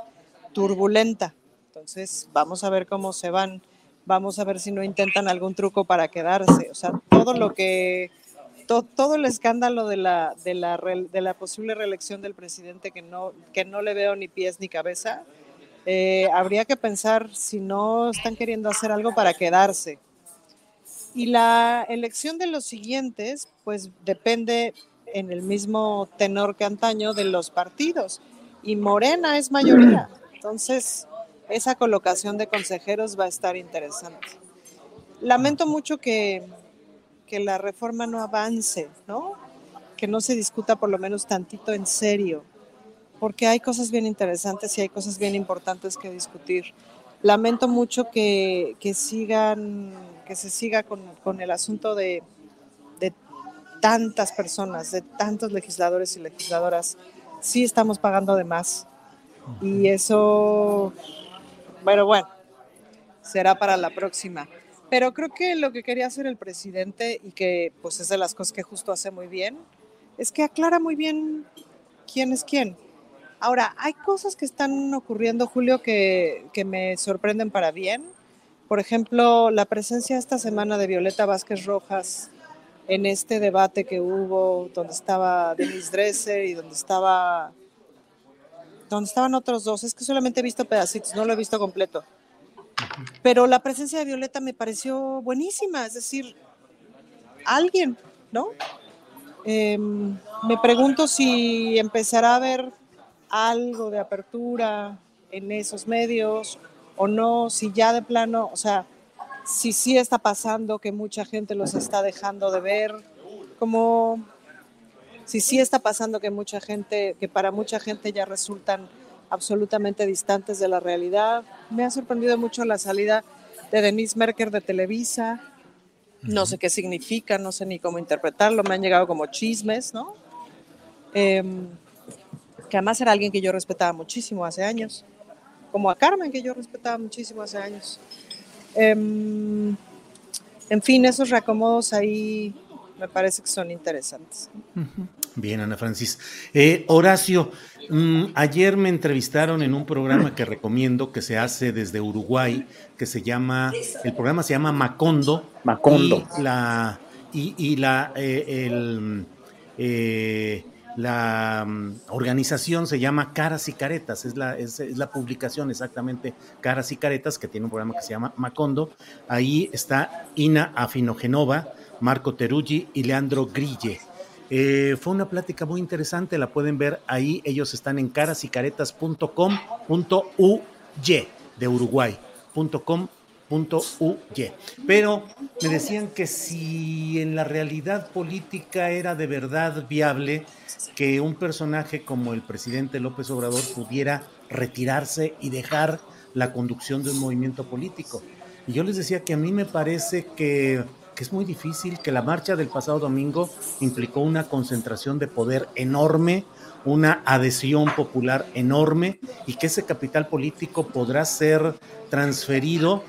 turbulenta. Entonces, vamos a ver cómo se van. Vamos a ver si no intentan algún truco para quedarse. O sea, todo lo que, todo el escándalo de la, de la, de la posible reelección del presidente que no, que no le veo ni pies ni cabeza, eh, habría que pensar si no están queriendo hacer algo para quedarse y la elección de los siguientes, pues depende en el mismo tenor que antaño de los partidos. Y Morena es mayoría. Entonces, esa colocación de consejeros va a estar interesante. Lamento mucho que, que la reforma no avance, ¿no? Que no se discuta por lo menos tantito en serio, porque hay cosas bien interesantes y hay cosas bien importantes que discutir. Lamento mucho que, que sigan que se siga con, el asunto de, tantas personas, de tantos legisladores y legisladoras. Sí estamos pagando de más. Y eso, bueno, bueno, será para la próxima. Pero creo que lo que quería hacer el presidente y que pues es de las cosas que justo hace muy bien, es que aclara muy bien quién es quién. Ahora, hay cosas que están ocurriendo, Julio, que, que me sorprenden para bien por ejemplo, la presencia esta semana de Violeta Vázquez Rojas en este debate que hubo, donde estaba Denise Dresser y donde estaba donde estaban otros dos, es que solamente he visto pedacitos, no lo he visto completo. Pero la presencia de Violeta me pareció buenísima, es decir, alguien, ¿no? Em, me pregunto si empezará a haber algo de apertura en esos medios o no, si ya de plano, o sea, si sí está pasando que mucha gente los está dejando de ver, como si sí está pasando que mucha gente, que para mucha gente ya resultan absolutamente distantes de la realidad. Me ha sorprendido mucho la salida de Denise Merker de Televisa. No sé qué significa, no sé ni cómo interpretarlo. Me han llegado como chismes, ¿no? Em, que además era alguien que yo respetaba muchísimo hace años como a Carmen, que yo respetaba muchísimo hace años. Em, en fin, esos reacomodos ahí me parece que son interesantes. Bien, Ana Francis. Eh, Horacio, mm, ayer me entrevistaron en un programa que recomiendo que se hace desde Uruguay, que se llama, el programa se llama Macondo. Macondo. Y la, y, y la, eh, el, eh, la mm, organización se llama Caras y Caretas, es la, es, la publicación exactamente Caras y Caretas, que tiene un programa que se llama Macondo. Ahí está Ina Afinogenova, Marco Teruggi y Leandro Grille. Eh, fue una plática muy interesante, la pueden ver ahí. Ellos están en carasycaretas.com.uy de Uruguay.com.uy. Pero me decían que si en la realidad política era de verdad viable que un personaje como el presidente López Obrador pudiera retirarse y dejar la conducción de un movimiento político. Y yo les decía que a mí me parece que que es muy difícil, que la marcha del pasado domingo implicó una concentración de poder enorme, una adhesión popular enorme y que ese capital político podrá ser transferido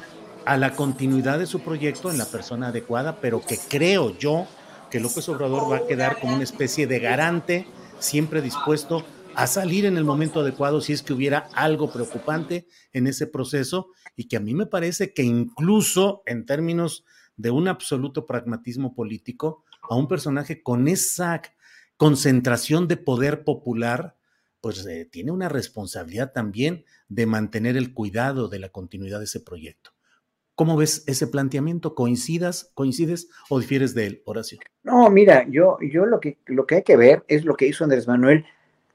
a la continuidad de su proyecto en la persona adecuada, pero que creo yo que López Obrador va a quedar como una especie de garante, siempre dispuesto a salir en el momento adecuado si es que hubiera algo preocupante en ese proceso y que a mí me parece que incluso en términos de un absoluto pragmatismo político a un personaje con esa concentración de poder popular, pues eh, tiene una responsabilidad también de mantener el cuidado de la continuidad de ese proyecto. ¿Cómo ves ese planteamiento? ¿Coincidas, coincides o difieres de él, Horacio? No, mira, yo, yo lo, que, lo que hay que ver es lo que hizo Andrés Manuel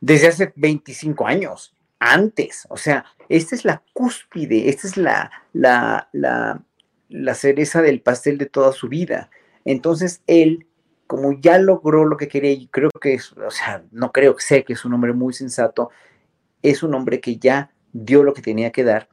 desde hace 25 años, antes. O sea, esta es la cúspide, esta es la, la, la, la cereza del pastel de toda su vida. Entonces él, como ya logró lo que quería, y creo que es, o sea, no creo que sé que es un hombre muy sensato, es un hombre que ya dio lo que tenía que dar.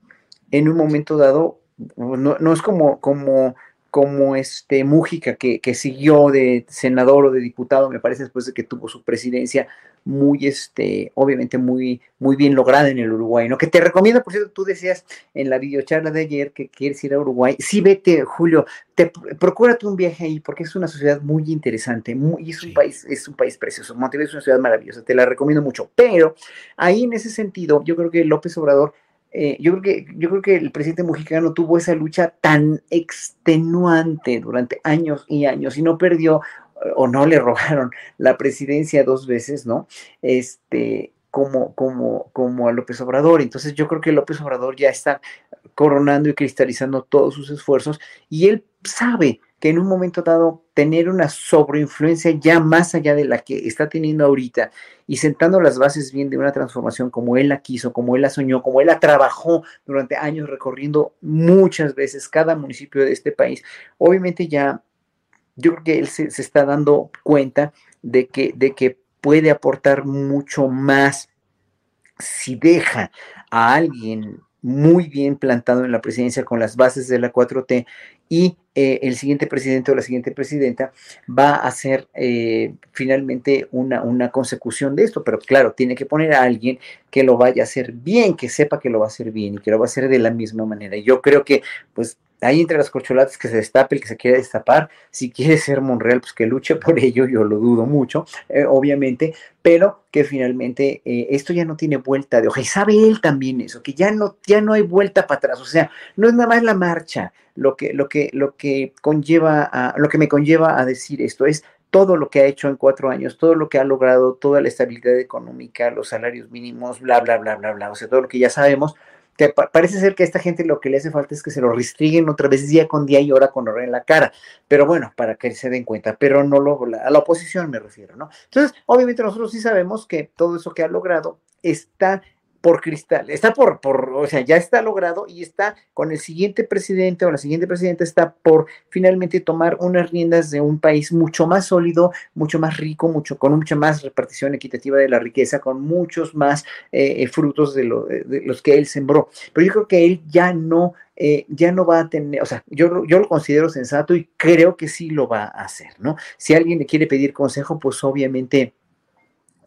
En un momento dado, no, no es como, como como este Mújica, que, que, siguió de senador o de diputado, me parece, después de que tuvo su presidencia muy, este, obviamente muy, muy bien lograda en el Uruguay, ¿no? Que te recomiendo, por cierto, tú decías en la videocharla de ayer que quieres ir a Uruguay. Sí, vete, Julio, te, procúrate un viaje ahí, porque es una sociedad muy interesante, muy, y es un país, es un país precioso. Montevideo es una ciudad maravillosa, te la recomiendo mucho. Pero ahí en ese sentido, yo creo que López Obrador eh, yo, creo que, yo creo que el presidente mexicano tuvo esa lucha tan extenuante durante años y años y no perdió eh, o no le robaron la presidencia dos veces, ¿no? Este, como, como, como a López Obrador. Entonces yo creo que López Obrador ya está coronando y cristalizando todos sus esfuerzos y él sabe que en un momento dado tener una sobreinfluencia ya más allá de la que está teniendo ahorita y sentando las bases bien de una transformación como él la quiso, como él la soñó, como él la trabajó durante años recorriendo muchas veces cada municipio de este país, obviamente ya yo creo que él se, se está dando cuenta de que, de que puede aportar mucho más si deja a alguien muy bien plantado en la presidencia con las bases de la 4T y eh, el siguiente presidente o la siguiente presidenta va a hacer eh, finalmente una, una consecución de esto, pero claro, tiene que poner a alguien que lo vaya a hacer bien, que sepa que lo va a hacer bien y que lo va a hacer de la misma manera. Yo creo que pues ahí entre las corcholatas que se destape el que se quiera destapar, si quiere ser Monreal, pues que luche por ello, yo lo dudo mucho, eh, obviamente, pero que finalmente eh, esto ya no tiene vuelta de hoja, y sabe él también eso, que ya no, ya no hay vuelta para atrás, o sea, no es nada más la marcha lo que, lo que, lo que conlleva a, lo que me conlleva a decir esto, es todo lo que ha hecho en cuatro años, todo lo que ha logrado, toda la estabilidad económica, los salarios mínimos, bla, bla, bla, bla, bla, o sea, todo lo que ya sabemos, que parece ser que a esta gente lo que le hace falta es que se lo restringen otra vez día con día y hora con hora en la cara. Pero bueno, para que se den cuenta, pero no lo, a la oposición me refiero, ¿no? Entonces, obviamente nosotros sí sabemos que todo eso que ha logrado está por cristal, está por, por, o sea, ya está logrado y está con el siguiente presidente o la siguiente presidenta está por finalmente tomar unas riendas de un país mucho más sólido, mucho más rico, mucho, con mucha más repartición equitativa de la riqueza, con muchos más eh, frutos de, de, los que él sembró. Pero yo creo que él ya no, eh, ya no va a tener, o sea, yo, yo lo considero sensato y creo que sí lo va a hacer, ¿no? Si alguien le quiere pedir consejo, pues obviamente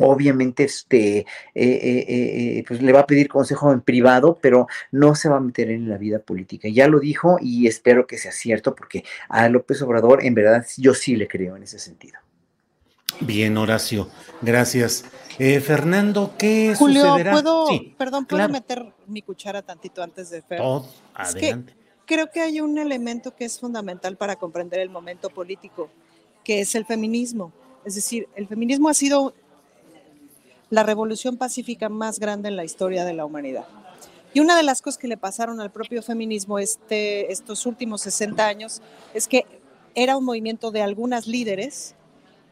obviamente este, eh, eh, eh, pues le va a pedir consejo en privado, pero no se va a meter en la vida política. Ya lo dijo y espero que sea cierto, porque a López Obrador, en verdad, yo sí le creo en ese sentido. Bien, Horacio, gracias. Eh, Fernando, ¿qué Julio, sucederá? ¿puedo, Sí, perdón, ¿puedo claro. meter mi cuchara tantito antes de Fer? Todo, Es que adelante. creo que hay un elemento que es fundamental para comprender el momento político, que es el feminismo. Es decir, el feminismo ha sido la revolución pacífica más grande en la historia de la humanidad. Y una de las cosas que le pasaron al propio feminismo este, estos últimos 60 años es que era un movimiento de algunas líderes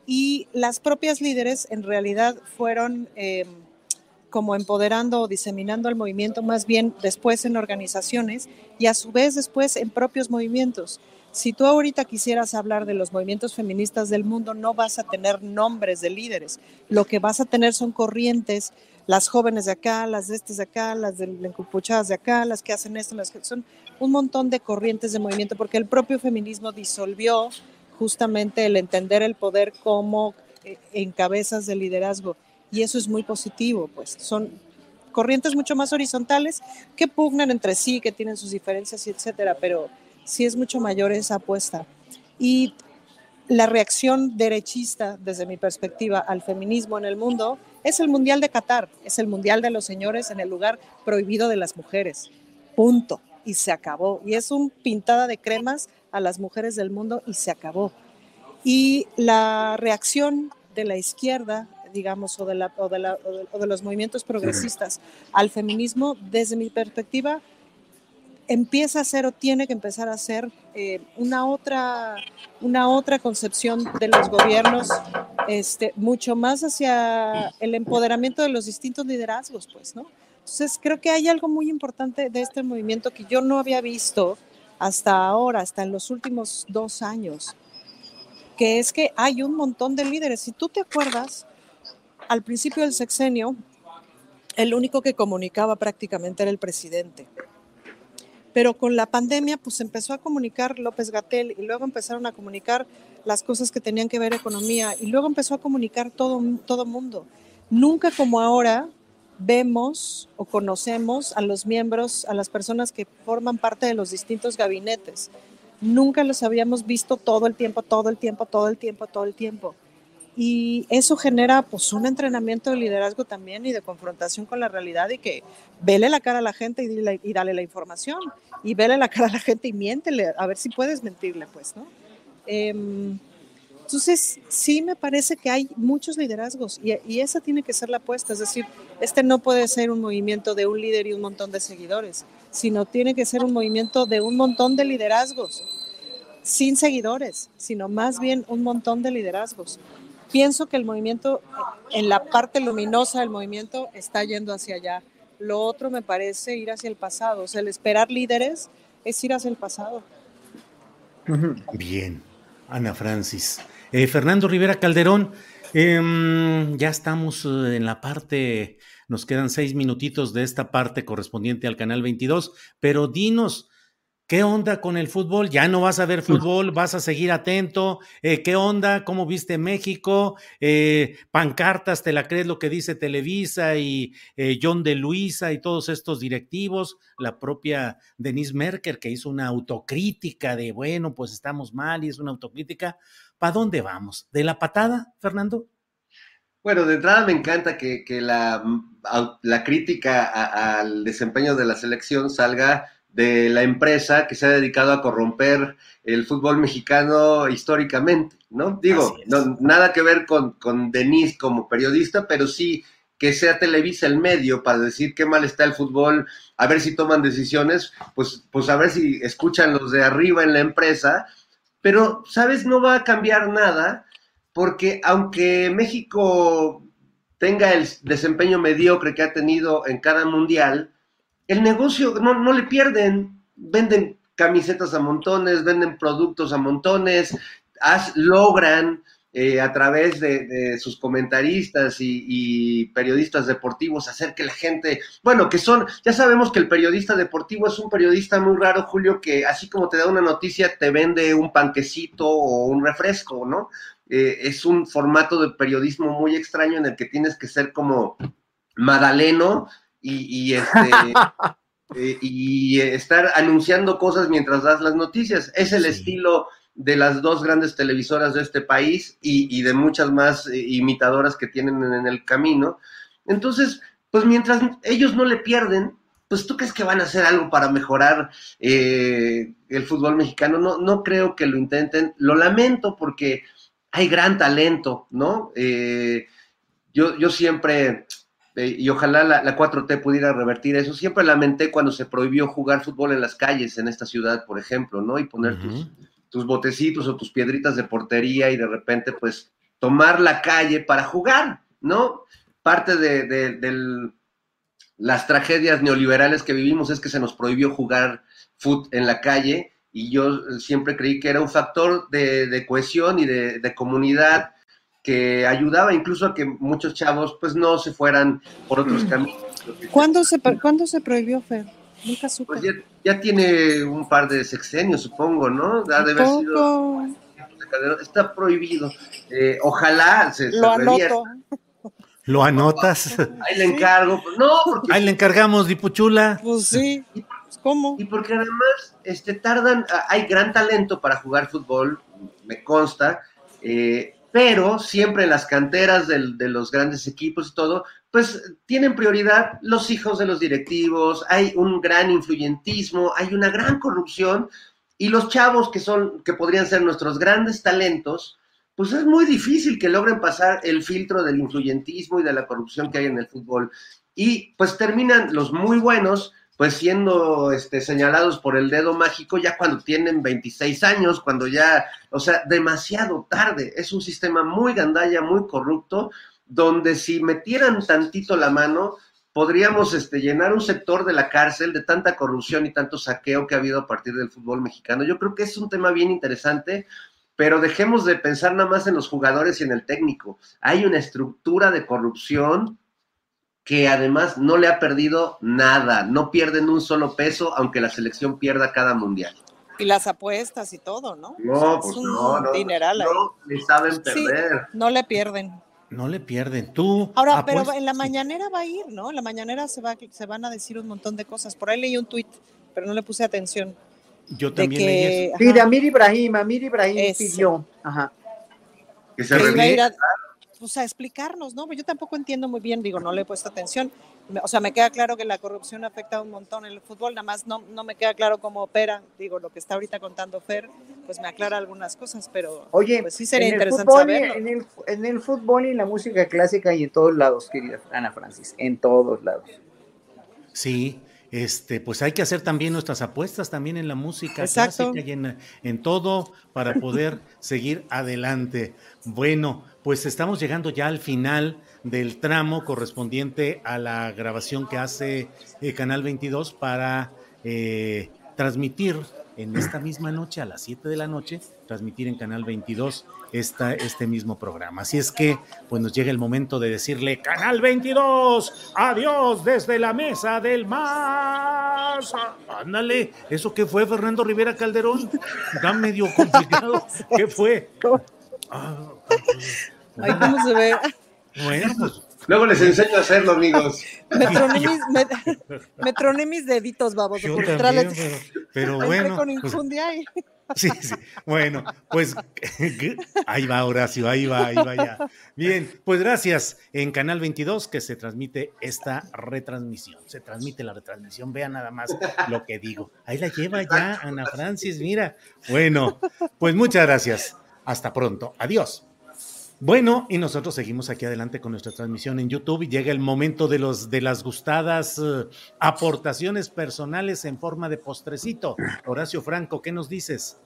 y las propias líderes en realidad fueron eh, como empoderando o diseminando el movimiento más bien después en organizaciones y a su vez después en propios movimientos. Si tú ahorita quisieras hablar de los movimientos feministas del mundo, no vas a tener nombres de líderes. Lo que vas a tener son corrientes, las jóvenes de acá, las de estas de acá, las de encapuchadas de acá, las que hacen esto, las que son un montón de corrientes de movimiento, porque el propio feminismo disolvió justamente el entender el poder como eh, en cabezas de liderazgo. Y eso es muy positivo, pues son corrientes mucho más horizontales que pugnan entre sí, que tienen sus diferencias, y etcétera, pero sí es mucho mayor esa apuesta. Y la reacción derechista, desde mi perspectiva, al feminismo en el mundo es el Mundial de Qatar, es el Mundial de los señores en el lugar prohibido de las mujeres. Punto. Y se acabó. Y es un pintada de cremas a las mujeres del mundo y se acabó. Y la reacción de la izquierda, digamos, o de, la, o de, o de los movimientos progresistas al feminismo, desde mi perspectiva, empieza a ser o tiene que empezar a ser eh, una, otra, una otra concepción de los gobiernos, este, mucho más hacia el empoderamiento de los distintos liderazgos, pues, ¿no? Entonces, creo que hay algo muy importante de este movimiento que yo no había visto hasta ahora, hasta en los últimos dos años, que es que hay un montón de líderes. Si tú te acuerdas, al principio del sexenio, el único que comunicaba prácticamente era el presidente. Pero con la pandemia, pues empezó a comunicar López Gatel y luego empezaron a comunicar las cosas que tenían que ver economía y luego empezó a comunicar todo todo mundo. Nunca como ahora vemos o conocemos a los miembros, a las personas que forman parte de los distintos gabinetes. Nunca los habíamos visto todo el tiempo, todo el tiempo, todo el tiempo, todo el tiempo. Y eso genera pues un entrenamiento de liderazgo también y de confrontación con la realidad y que vele la cara a la gente y, dile, y dale la información y vele la cara a la gente y miéntele, a ver si puedes mentirle, pues, ¿no? Eh, entonces, sí me parece que hay muchos liderazgos y, y, esa tiene que ser la apuesta, es decir, este no puede ser un movimiento de un líder y un montón de seguidores, sino tiene que ser un movimiento de un montón de liderazgos, sin seguidores, sino más bien un montón de liderazgos pienso que el movimiento, en la parte luminosa del movimiento, está yendo hacia allá. Lo otro me parece ir hacia el pasado. O sea, el esperar líderes es ir hacia el pasado. Bien, Ana Francis. Eh, Fernando Rivera Calderón, eh, ya estamos en la parte, nos quedan seis minutitos de esta parte correspondiente al Canal 22, pero dinos, ¿Qué onda con el fútbol? ¿Ya no vas a ver fútbol? ¿Vas a seguir atento? Eh, ¿Qué onda? ¿Cómo viste México? Eh, pancartas, ¿te la crees lo que dice Televisa y eh, John de Luisa y todos estos directivos? La propia Denise Merker que hizo una autocrítica de, bueno, pues estamos mal y es una autocrítica. ¿Para dónde vamos? ¿De la patada, Fernando? Bueno, de entrada me encanta que, que la, la, crítica a, al desempeño de la selección salga de la empresa que se ha dedicado a corromper el fútbol mexicano históricamente, ¿no? Digo, no, nada que ver con, con Denise como periodista, pero sí que sea Televisa el medio para decir qué mal está el fútbol, a ver si toman decisiones, pues, pues a ver si escuchan los de arriba en la empresa, pero, ¿sabes? No va a cambiar nada, porque aunque México tenga el desempeño mediocre que ha tenido en cada mundial, el negocio no, no, le pierden, venden camisetas a montones, venden productos a montones, logran eh, a través de, sus comentaristas y, y, periodistas deportivos hacer que la gente, bueno, que son, ya sabemos que el periodista deportivo es un periodista muy raro, Julio, que así como te da una noticia, te vende un panquecito o un refresco, ¿no? Eh, es un formato de periodismo muy extraño en el que tienes que ser como Madaleno y, y, este, eh, y, estar anunciando cosas mientras das las noticias. Es el sí. estilo de las dos grandes televisoras de este país y, y de muchas más eh, imitadoras que tienen en, en el camino. Entonces, pues mientras ellos no le pierden, pues tú crees que van a hacer algo para mejorar eh, el fútbol mexicano. No, no creo que lo intenten. Lo lamento porque hay gran talento, ¿no? Eh, yo, yo siempre, eh, y ojalá la, la 4T pudiera revertir eso, siempre lamenté cuando se prohibió jugar fútbol en las calles en esta ciudad, por ejemplo, ¿no? Y poner tus, tus botecitos o tus piedritas de portería y de repente, pues, tomar la calle para jugar, ¿no? Parte de, de- del- las tragedias neoliberales que vivimos es que se nos prohibió jugar fútbol en la calle y yo siempre creí que era un factor de, de cohesión y de, de comunidad que ayudaba incluso a que muchos chavos pues no se fueran por otros caminos. ¿Cuándo se, ¿cuándo se prohibió, Fer? Nunca supe. Pues ya, ya tiene un par de sexenios, supongo, ¿no? Ha de haber sido Poco. está prohibido. Eh, ojalá se, se Lo revierta. anoto. ¿Lo anotas? Ahí le encargo. No, porque Ahí le encargamos, Dipuchula. Pues sí. Pues, ¿Cómo? Y porque además este, tardan, ah, hay gran talento para jugar fútbol, me consta, eh, pero siempre en las canteras de los grandes equipos y todo, pues tienen prioridad los hijos de los directivos, hay un gran influyentismo, hay una gran corrupción, y los chavos que son, que podrían ser nuestros grandes talentos, pues es muy difícil que logren pasar el filtro del influyentismo y de la corrupción que hay en el fútbol. Y pues terminan los muy buenos, pues siendo este, señalados por el dedo mágico ya cuando tienen 26 años, cuando ya, o sea, demasiado tarde. Es un sistema muy gandalla, muy corrupto, donde si metieran tantito la mano, podríamos este, llenar un sector de la cárcel de tanta corrupción y tanto saqueo que ha habido a partir del fútbol mexicano. Yo creo que es un tema bien interesante, pero dejemos de pensar nada más en los jugadores y en el técnico. Hay una estructura de corrupción que además no le ha perdido nada, no pierden un solo peso, aunque la selección pierda cada mundial. Y las apuestas y todo, ¿no? No, O sea, pues es un no, no, dineral no le saben Sí, perder. no le pierden. No le pierden. Tú. Ahora, pero apuestas- en la sí. mañanera va a ir, ¿no? En la mañanera se, va, se van a decir un montón de cosas. Por ahí leí un tuit, pero no le puse atención. Yo también leí eso. Sí, de Amir Ibrahim, Amir Ibrahim pidió. Ajá. Que se que ir a, pues, a explicarnos, ¿no? Yo tampoco entiendo muy bien, digo, no le he puesto atención. O sea, me queda claro que la corrupción afecta un montón en el fútbol, nada más no, no me queda claro cómo opera. Digo, lo que está ahorita contando Fer, pues me aclara algunas cosas, pero Oye, pues sí sería en el interesante fútbol saberlo. En el, en el fútbol y en la música clásica y en todos lados, querida Ana Francis, en todos lados. Sí, este, pues hay que hacer también nuestras apuestas también en la música Exacto. clásica y en, en todo para poder seguir adelante. Bueno, pues estamos llegando ya al final del tramo correspondiente a la grabación que hace eh, Canal 22 para eh, transmitir en esta misma noche, a las 7 de la noche, transmitir en Canal 22 esta, este mismo programa. Así es que, pues nos llega el momento de decirle, Canal 22, adiós desde la mesa del más. Ah, Ándale, ¿eso qué fue, Fernando Rivera Calderón? Está medio complicado. ¿Qué fue? Ah, Ay, ¿cómo se ve? bueno, pues Luego les enseño a hacerlo, amigos. Me troné mis, me, me troné mis deditos, babos, yo también, pero, bueno. con pues, y- Sí, sí. Bueno, pues ahí va Horacio, ahí va, ahí va ya. Bien, pues gracias en Canal 22 que se transmite esta retransmisión. Se transmite la retransmisión, vean nada más lo que digo. Ahí la lleva ya Ana Francis, mira. Bueno, pues muchas gracias. Hasta pronto. Adiós. Bueno, y nosotros seguimos aquí adelante con nuestra transmisión en YouTube y llega el momento de los de las gustadas eh, aportaciones personales en forma de postrecito. Horacio Franco, ¿qué nos dices?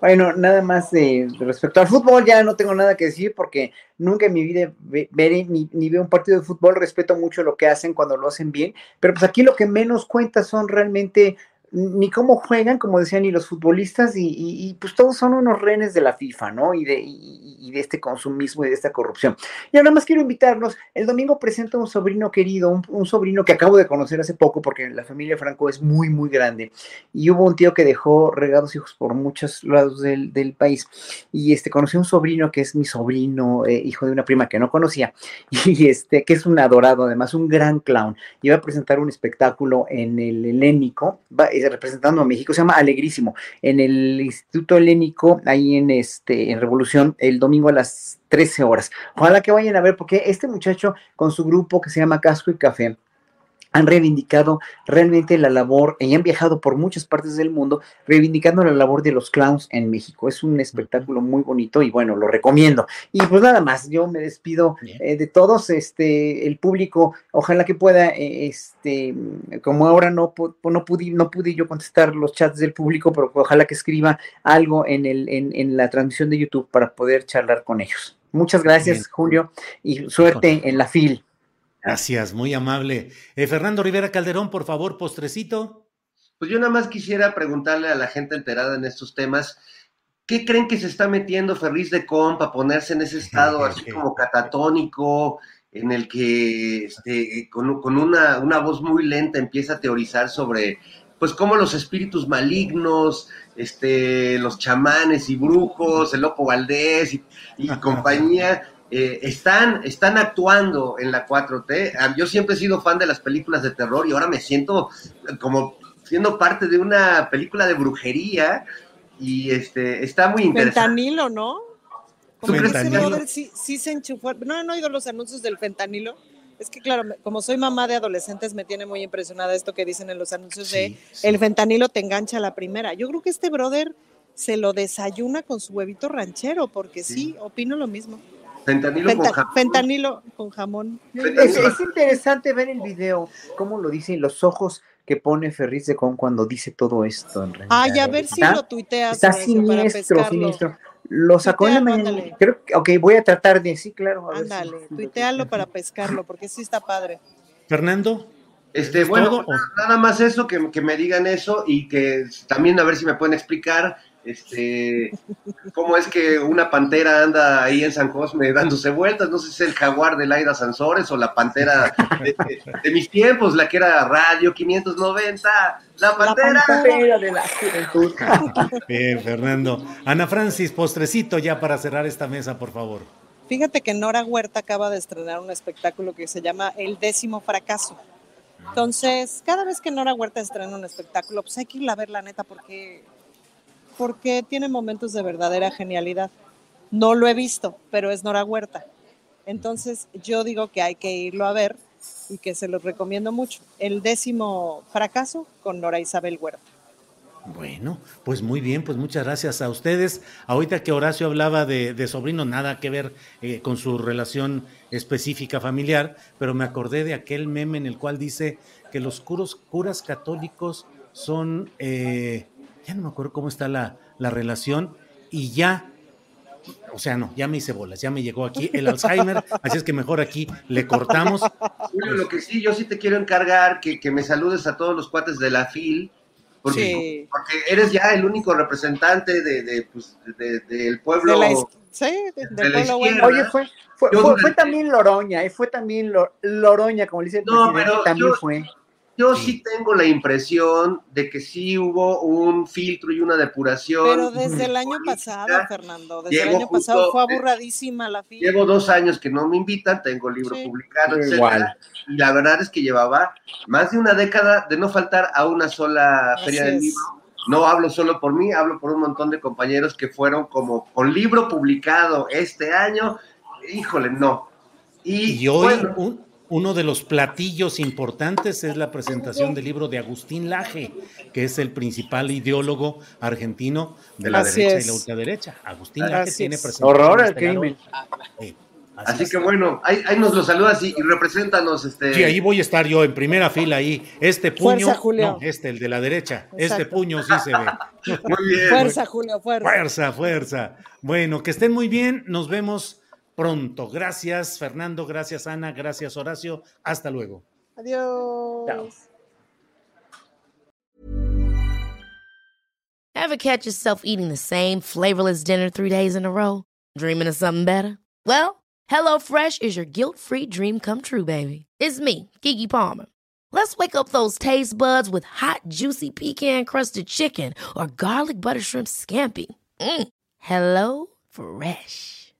Bueno, nada más de, respecto al fútbol, ya no tengo nada que decir porque nunca en mi vida ve- veré ni, ni veo un partido de fútbol, respeto mucho lo que hacen cuando lo hacen bien, pero pues aquí lo que menos cuenta son realmente ni cómo juegan, como decían, ni los futbolistas, y, pues todos son unos renes de la FIFA, ¿no? Y de, este consumismo y de esta corrupción. Y ahora más quiero invitarlos, el domingo presento a un sobrino querido, un, sobrino que acabo de conocer hace poco, porque la familia Franco es muy, muy grande, y hubo un tío que dejó regados hijos por muchos lados del, país, y este, conocí a un sobrino que es mi sobrino, eh, hijo de una prima que no conocía, y este, que es un adorado, además, un gran clown, y va a presentar un espectáculo en el Helénico, representando a México, se llama Alegrísimo, en el Instituto Helénico, ahí en, este, en Revolución, el domingo a las 13 horas. Ojalá que vayan a ver, porque este muchacho con su grupo que se llama Casco y Café, han reivindicado realmente la labor y han viajado por muchas partes del mundo reivindicando la labor de los clowns en México. Es un espectáculo muy bonito y bueno, lo recomiendo. Y pues nada más, yo me despido eh, de todos, este, el público, ojalá que pueda, eh, este, como ahora no, no, pude, no pude yo contestar los chats del público, pero ojalá que escriba algo en, el, en, en la transmisión de YouTube para poder charlar con ellos. Muchas gracias, Julio, y suerte en la FIL. Gracias, muy amable. Eh, Fernando Rivera Calderón, por favor, postrecito. Pues yo nada más quisiera preguntarle a la gente enterada en estos temas, ¿qué creen que se está metiendo Ferriz de Com para ponerse en ese estado así como catatónico, en el que este, con, una, una, voz muy lenta empieza a teorizar sobre pues cómo los espíritus malignos, este, los chamanes y brujos, el Loco Valdés y compañía eh, están, están actuando en la 4T. Ah, yo siempre he sido fan de las películas de terror y ahora me siento como siendo parte de una película de brujería y este está muy interesante. Fentanilo, ¿no? Como fentanilo. sí, sí se enchufó. No, no he oído los anuncios del fentanilo. Es que claro, como soy mamá de adolescentes, me tiene muy impresionada esto que dicen en los anuncios de el fentanilo te engancha a la primera. Yo creo que este brother se lo desayuna con su huevito ranchero, porque sí opino lo mismo. Fentanilo con jamón. Fentanilo con jamón. Es, interesante ver el video, cómo lo dicen los ojos que pone Ferriz de Con cuando dice todo esto. En realidad. Ay, a ver si lo tuiteas. Está siniestro, siniestro. Lo sacó en la mañana. Creo que, ok, voy a tratar de, sí, claro. ándale, tuitealo para pescarlo, porque sí está padre. Fernando. Este, bueno, nada más eso, que, que me digan eso y que también a ver si me pueden explicar este, cómo es que una pantera anda ahí en San Cosme dándose vueltas, no sé si es el jaguar de Laida Sansores o la pantera de, mis tiempos, la que era Radio 590, la pantera, de la juventud. Bien, Fernando. Ana Francis, postrecito ya para cerrar esta mesa, por favor. Fíjate que Nora Huerta acaba de estrenar un espectáculo que se llama El décimo fracaso. Entonces, cada vez que Nora Huerta estrena un espectáculo, pues hay que ir a ver la neta porque porque tiene momentos de verdadera genialidad. No lo he visto, pero es Nora Huerta. Entonces yo digo que hay que irlo a ver y que se los recomiendo mucho. El décimo fracaso con Nora Isabel Huerta. Bueno, pues muy bien, pues muchas gracias a ustedes. Ahorita que Horacio hablaba de, sobrino, nada que ver eh, con su relación específica familiar, pero me acordé de aquel meme en el cual dice que los curos, curas católicos son eh, ya no me acuerdo cómo está la, relación, y ya, o sea, no, ya me hice bolas, ya me llegó aquí el Alzheimer, así es que mejor aquí le cortamos. Julio, lo que sí, yo sí te quiero encargar que, me saludes a todos los cuates de la FIL, porque, porque eres ya el único representante de, de, pues, del pueblo. sí, del pueblo Oye, fue, fue, también Loroña, fue también Loroña, como le dice el no, presidente, también fue. Yo sí. tengo la impresión de que sí hubo un filtro y una depuración. Pero desde el año pasado, Fernando, desde el año pasado fue aburradísima la fila. Llevo dos años que no me invitan, tengo libro publicado, etc. Y la verdad es que llevaba más de una década de no faltar a una sola feria del libro. No hablo solo por mí, hablo por un montón de compañeros que fueron como con libro publicado este año. Híjole, no. Y, hoy un, uno de los platillos importantes es la presentación del libro de Agustín Laje, que es el principal ideólogo argentino de la derecha y la ultraderecha. Agustín Laje tiene presentación. Horror al crimen. así, que bueno, ahí, nos lo saludas y, y, represéntanos. Este... Sí, ahí voy a estar yo en primera fila ahí. Este puño, no, este, el de la derecha. Este puño sí se ve. Muy bien. Fuerza, Julio, fuerza. Fuerza, fuerza. Bueno, que estén muy bien. Nos vemos pronto. Gracias, Fernando. Gracias, Ana. Gracias, Horacio. Hasta luego. Adiós. Chao. Ever catch yourself eating the same flavorless dinner three days in a row? Dreaming of something better? Well, HelloFresh is your guilt-free dream come true, baby. It's me, Kiki Palmer. Let's wake up those taste buds with hot, juicy pecan-crusted chicken or garlic butter shrimp scampi. Mm. Hello Fresh.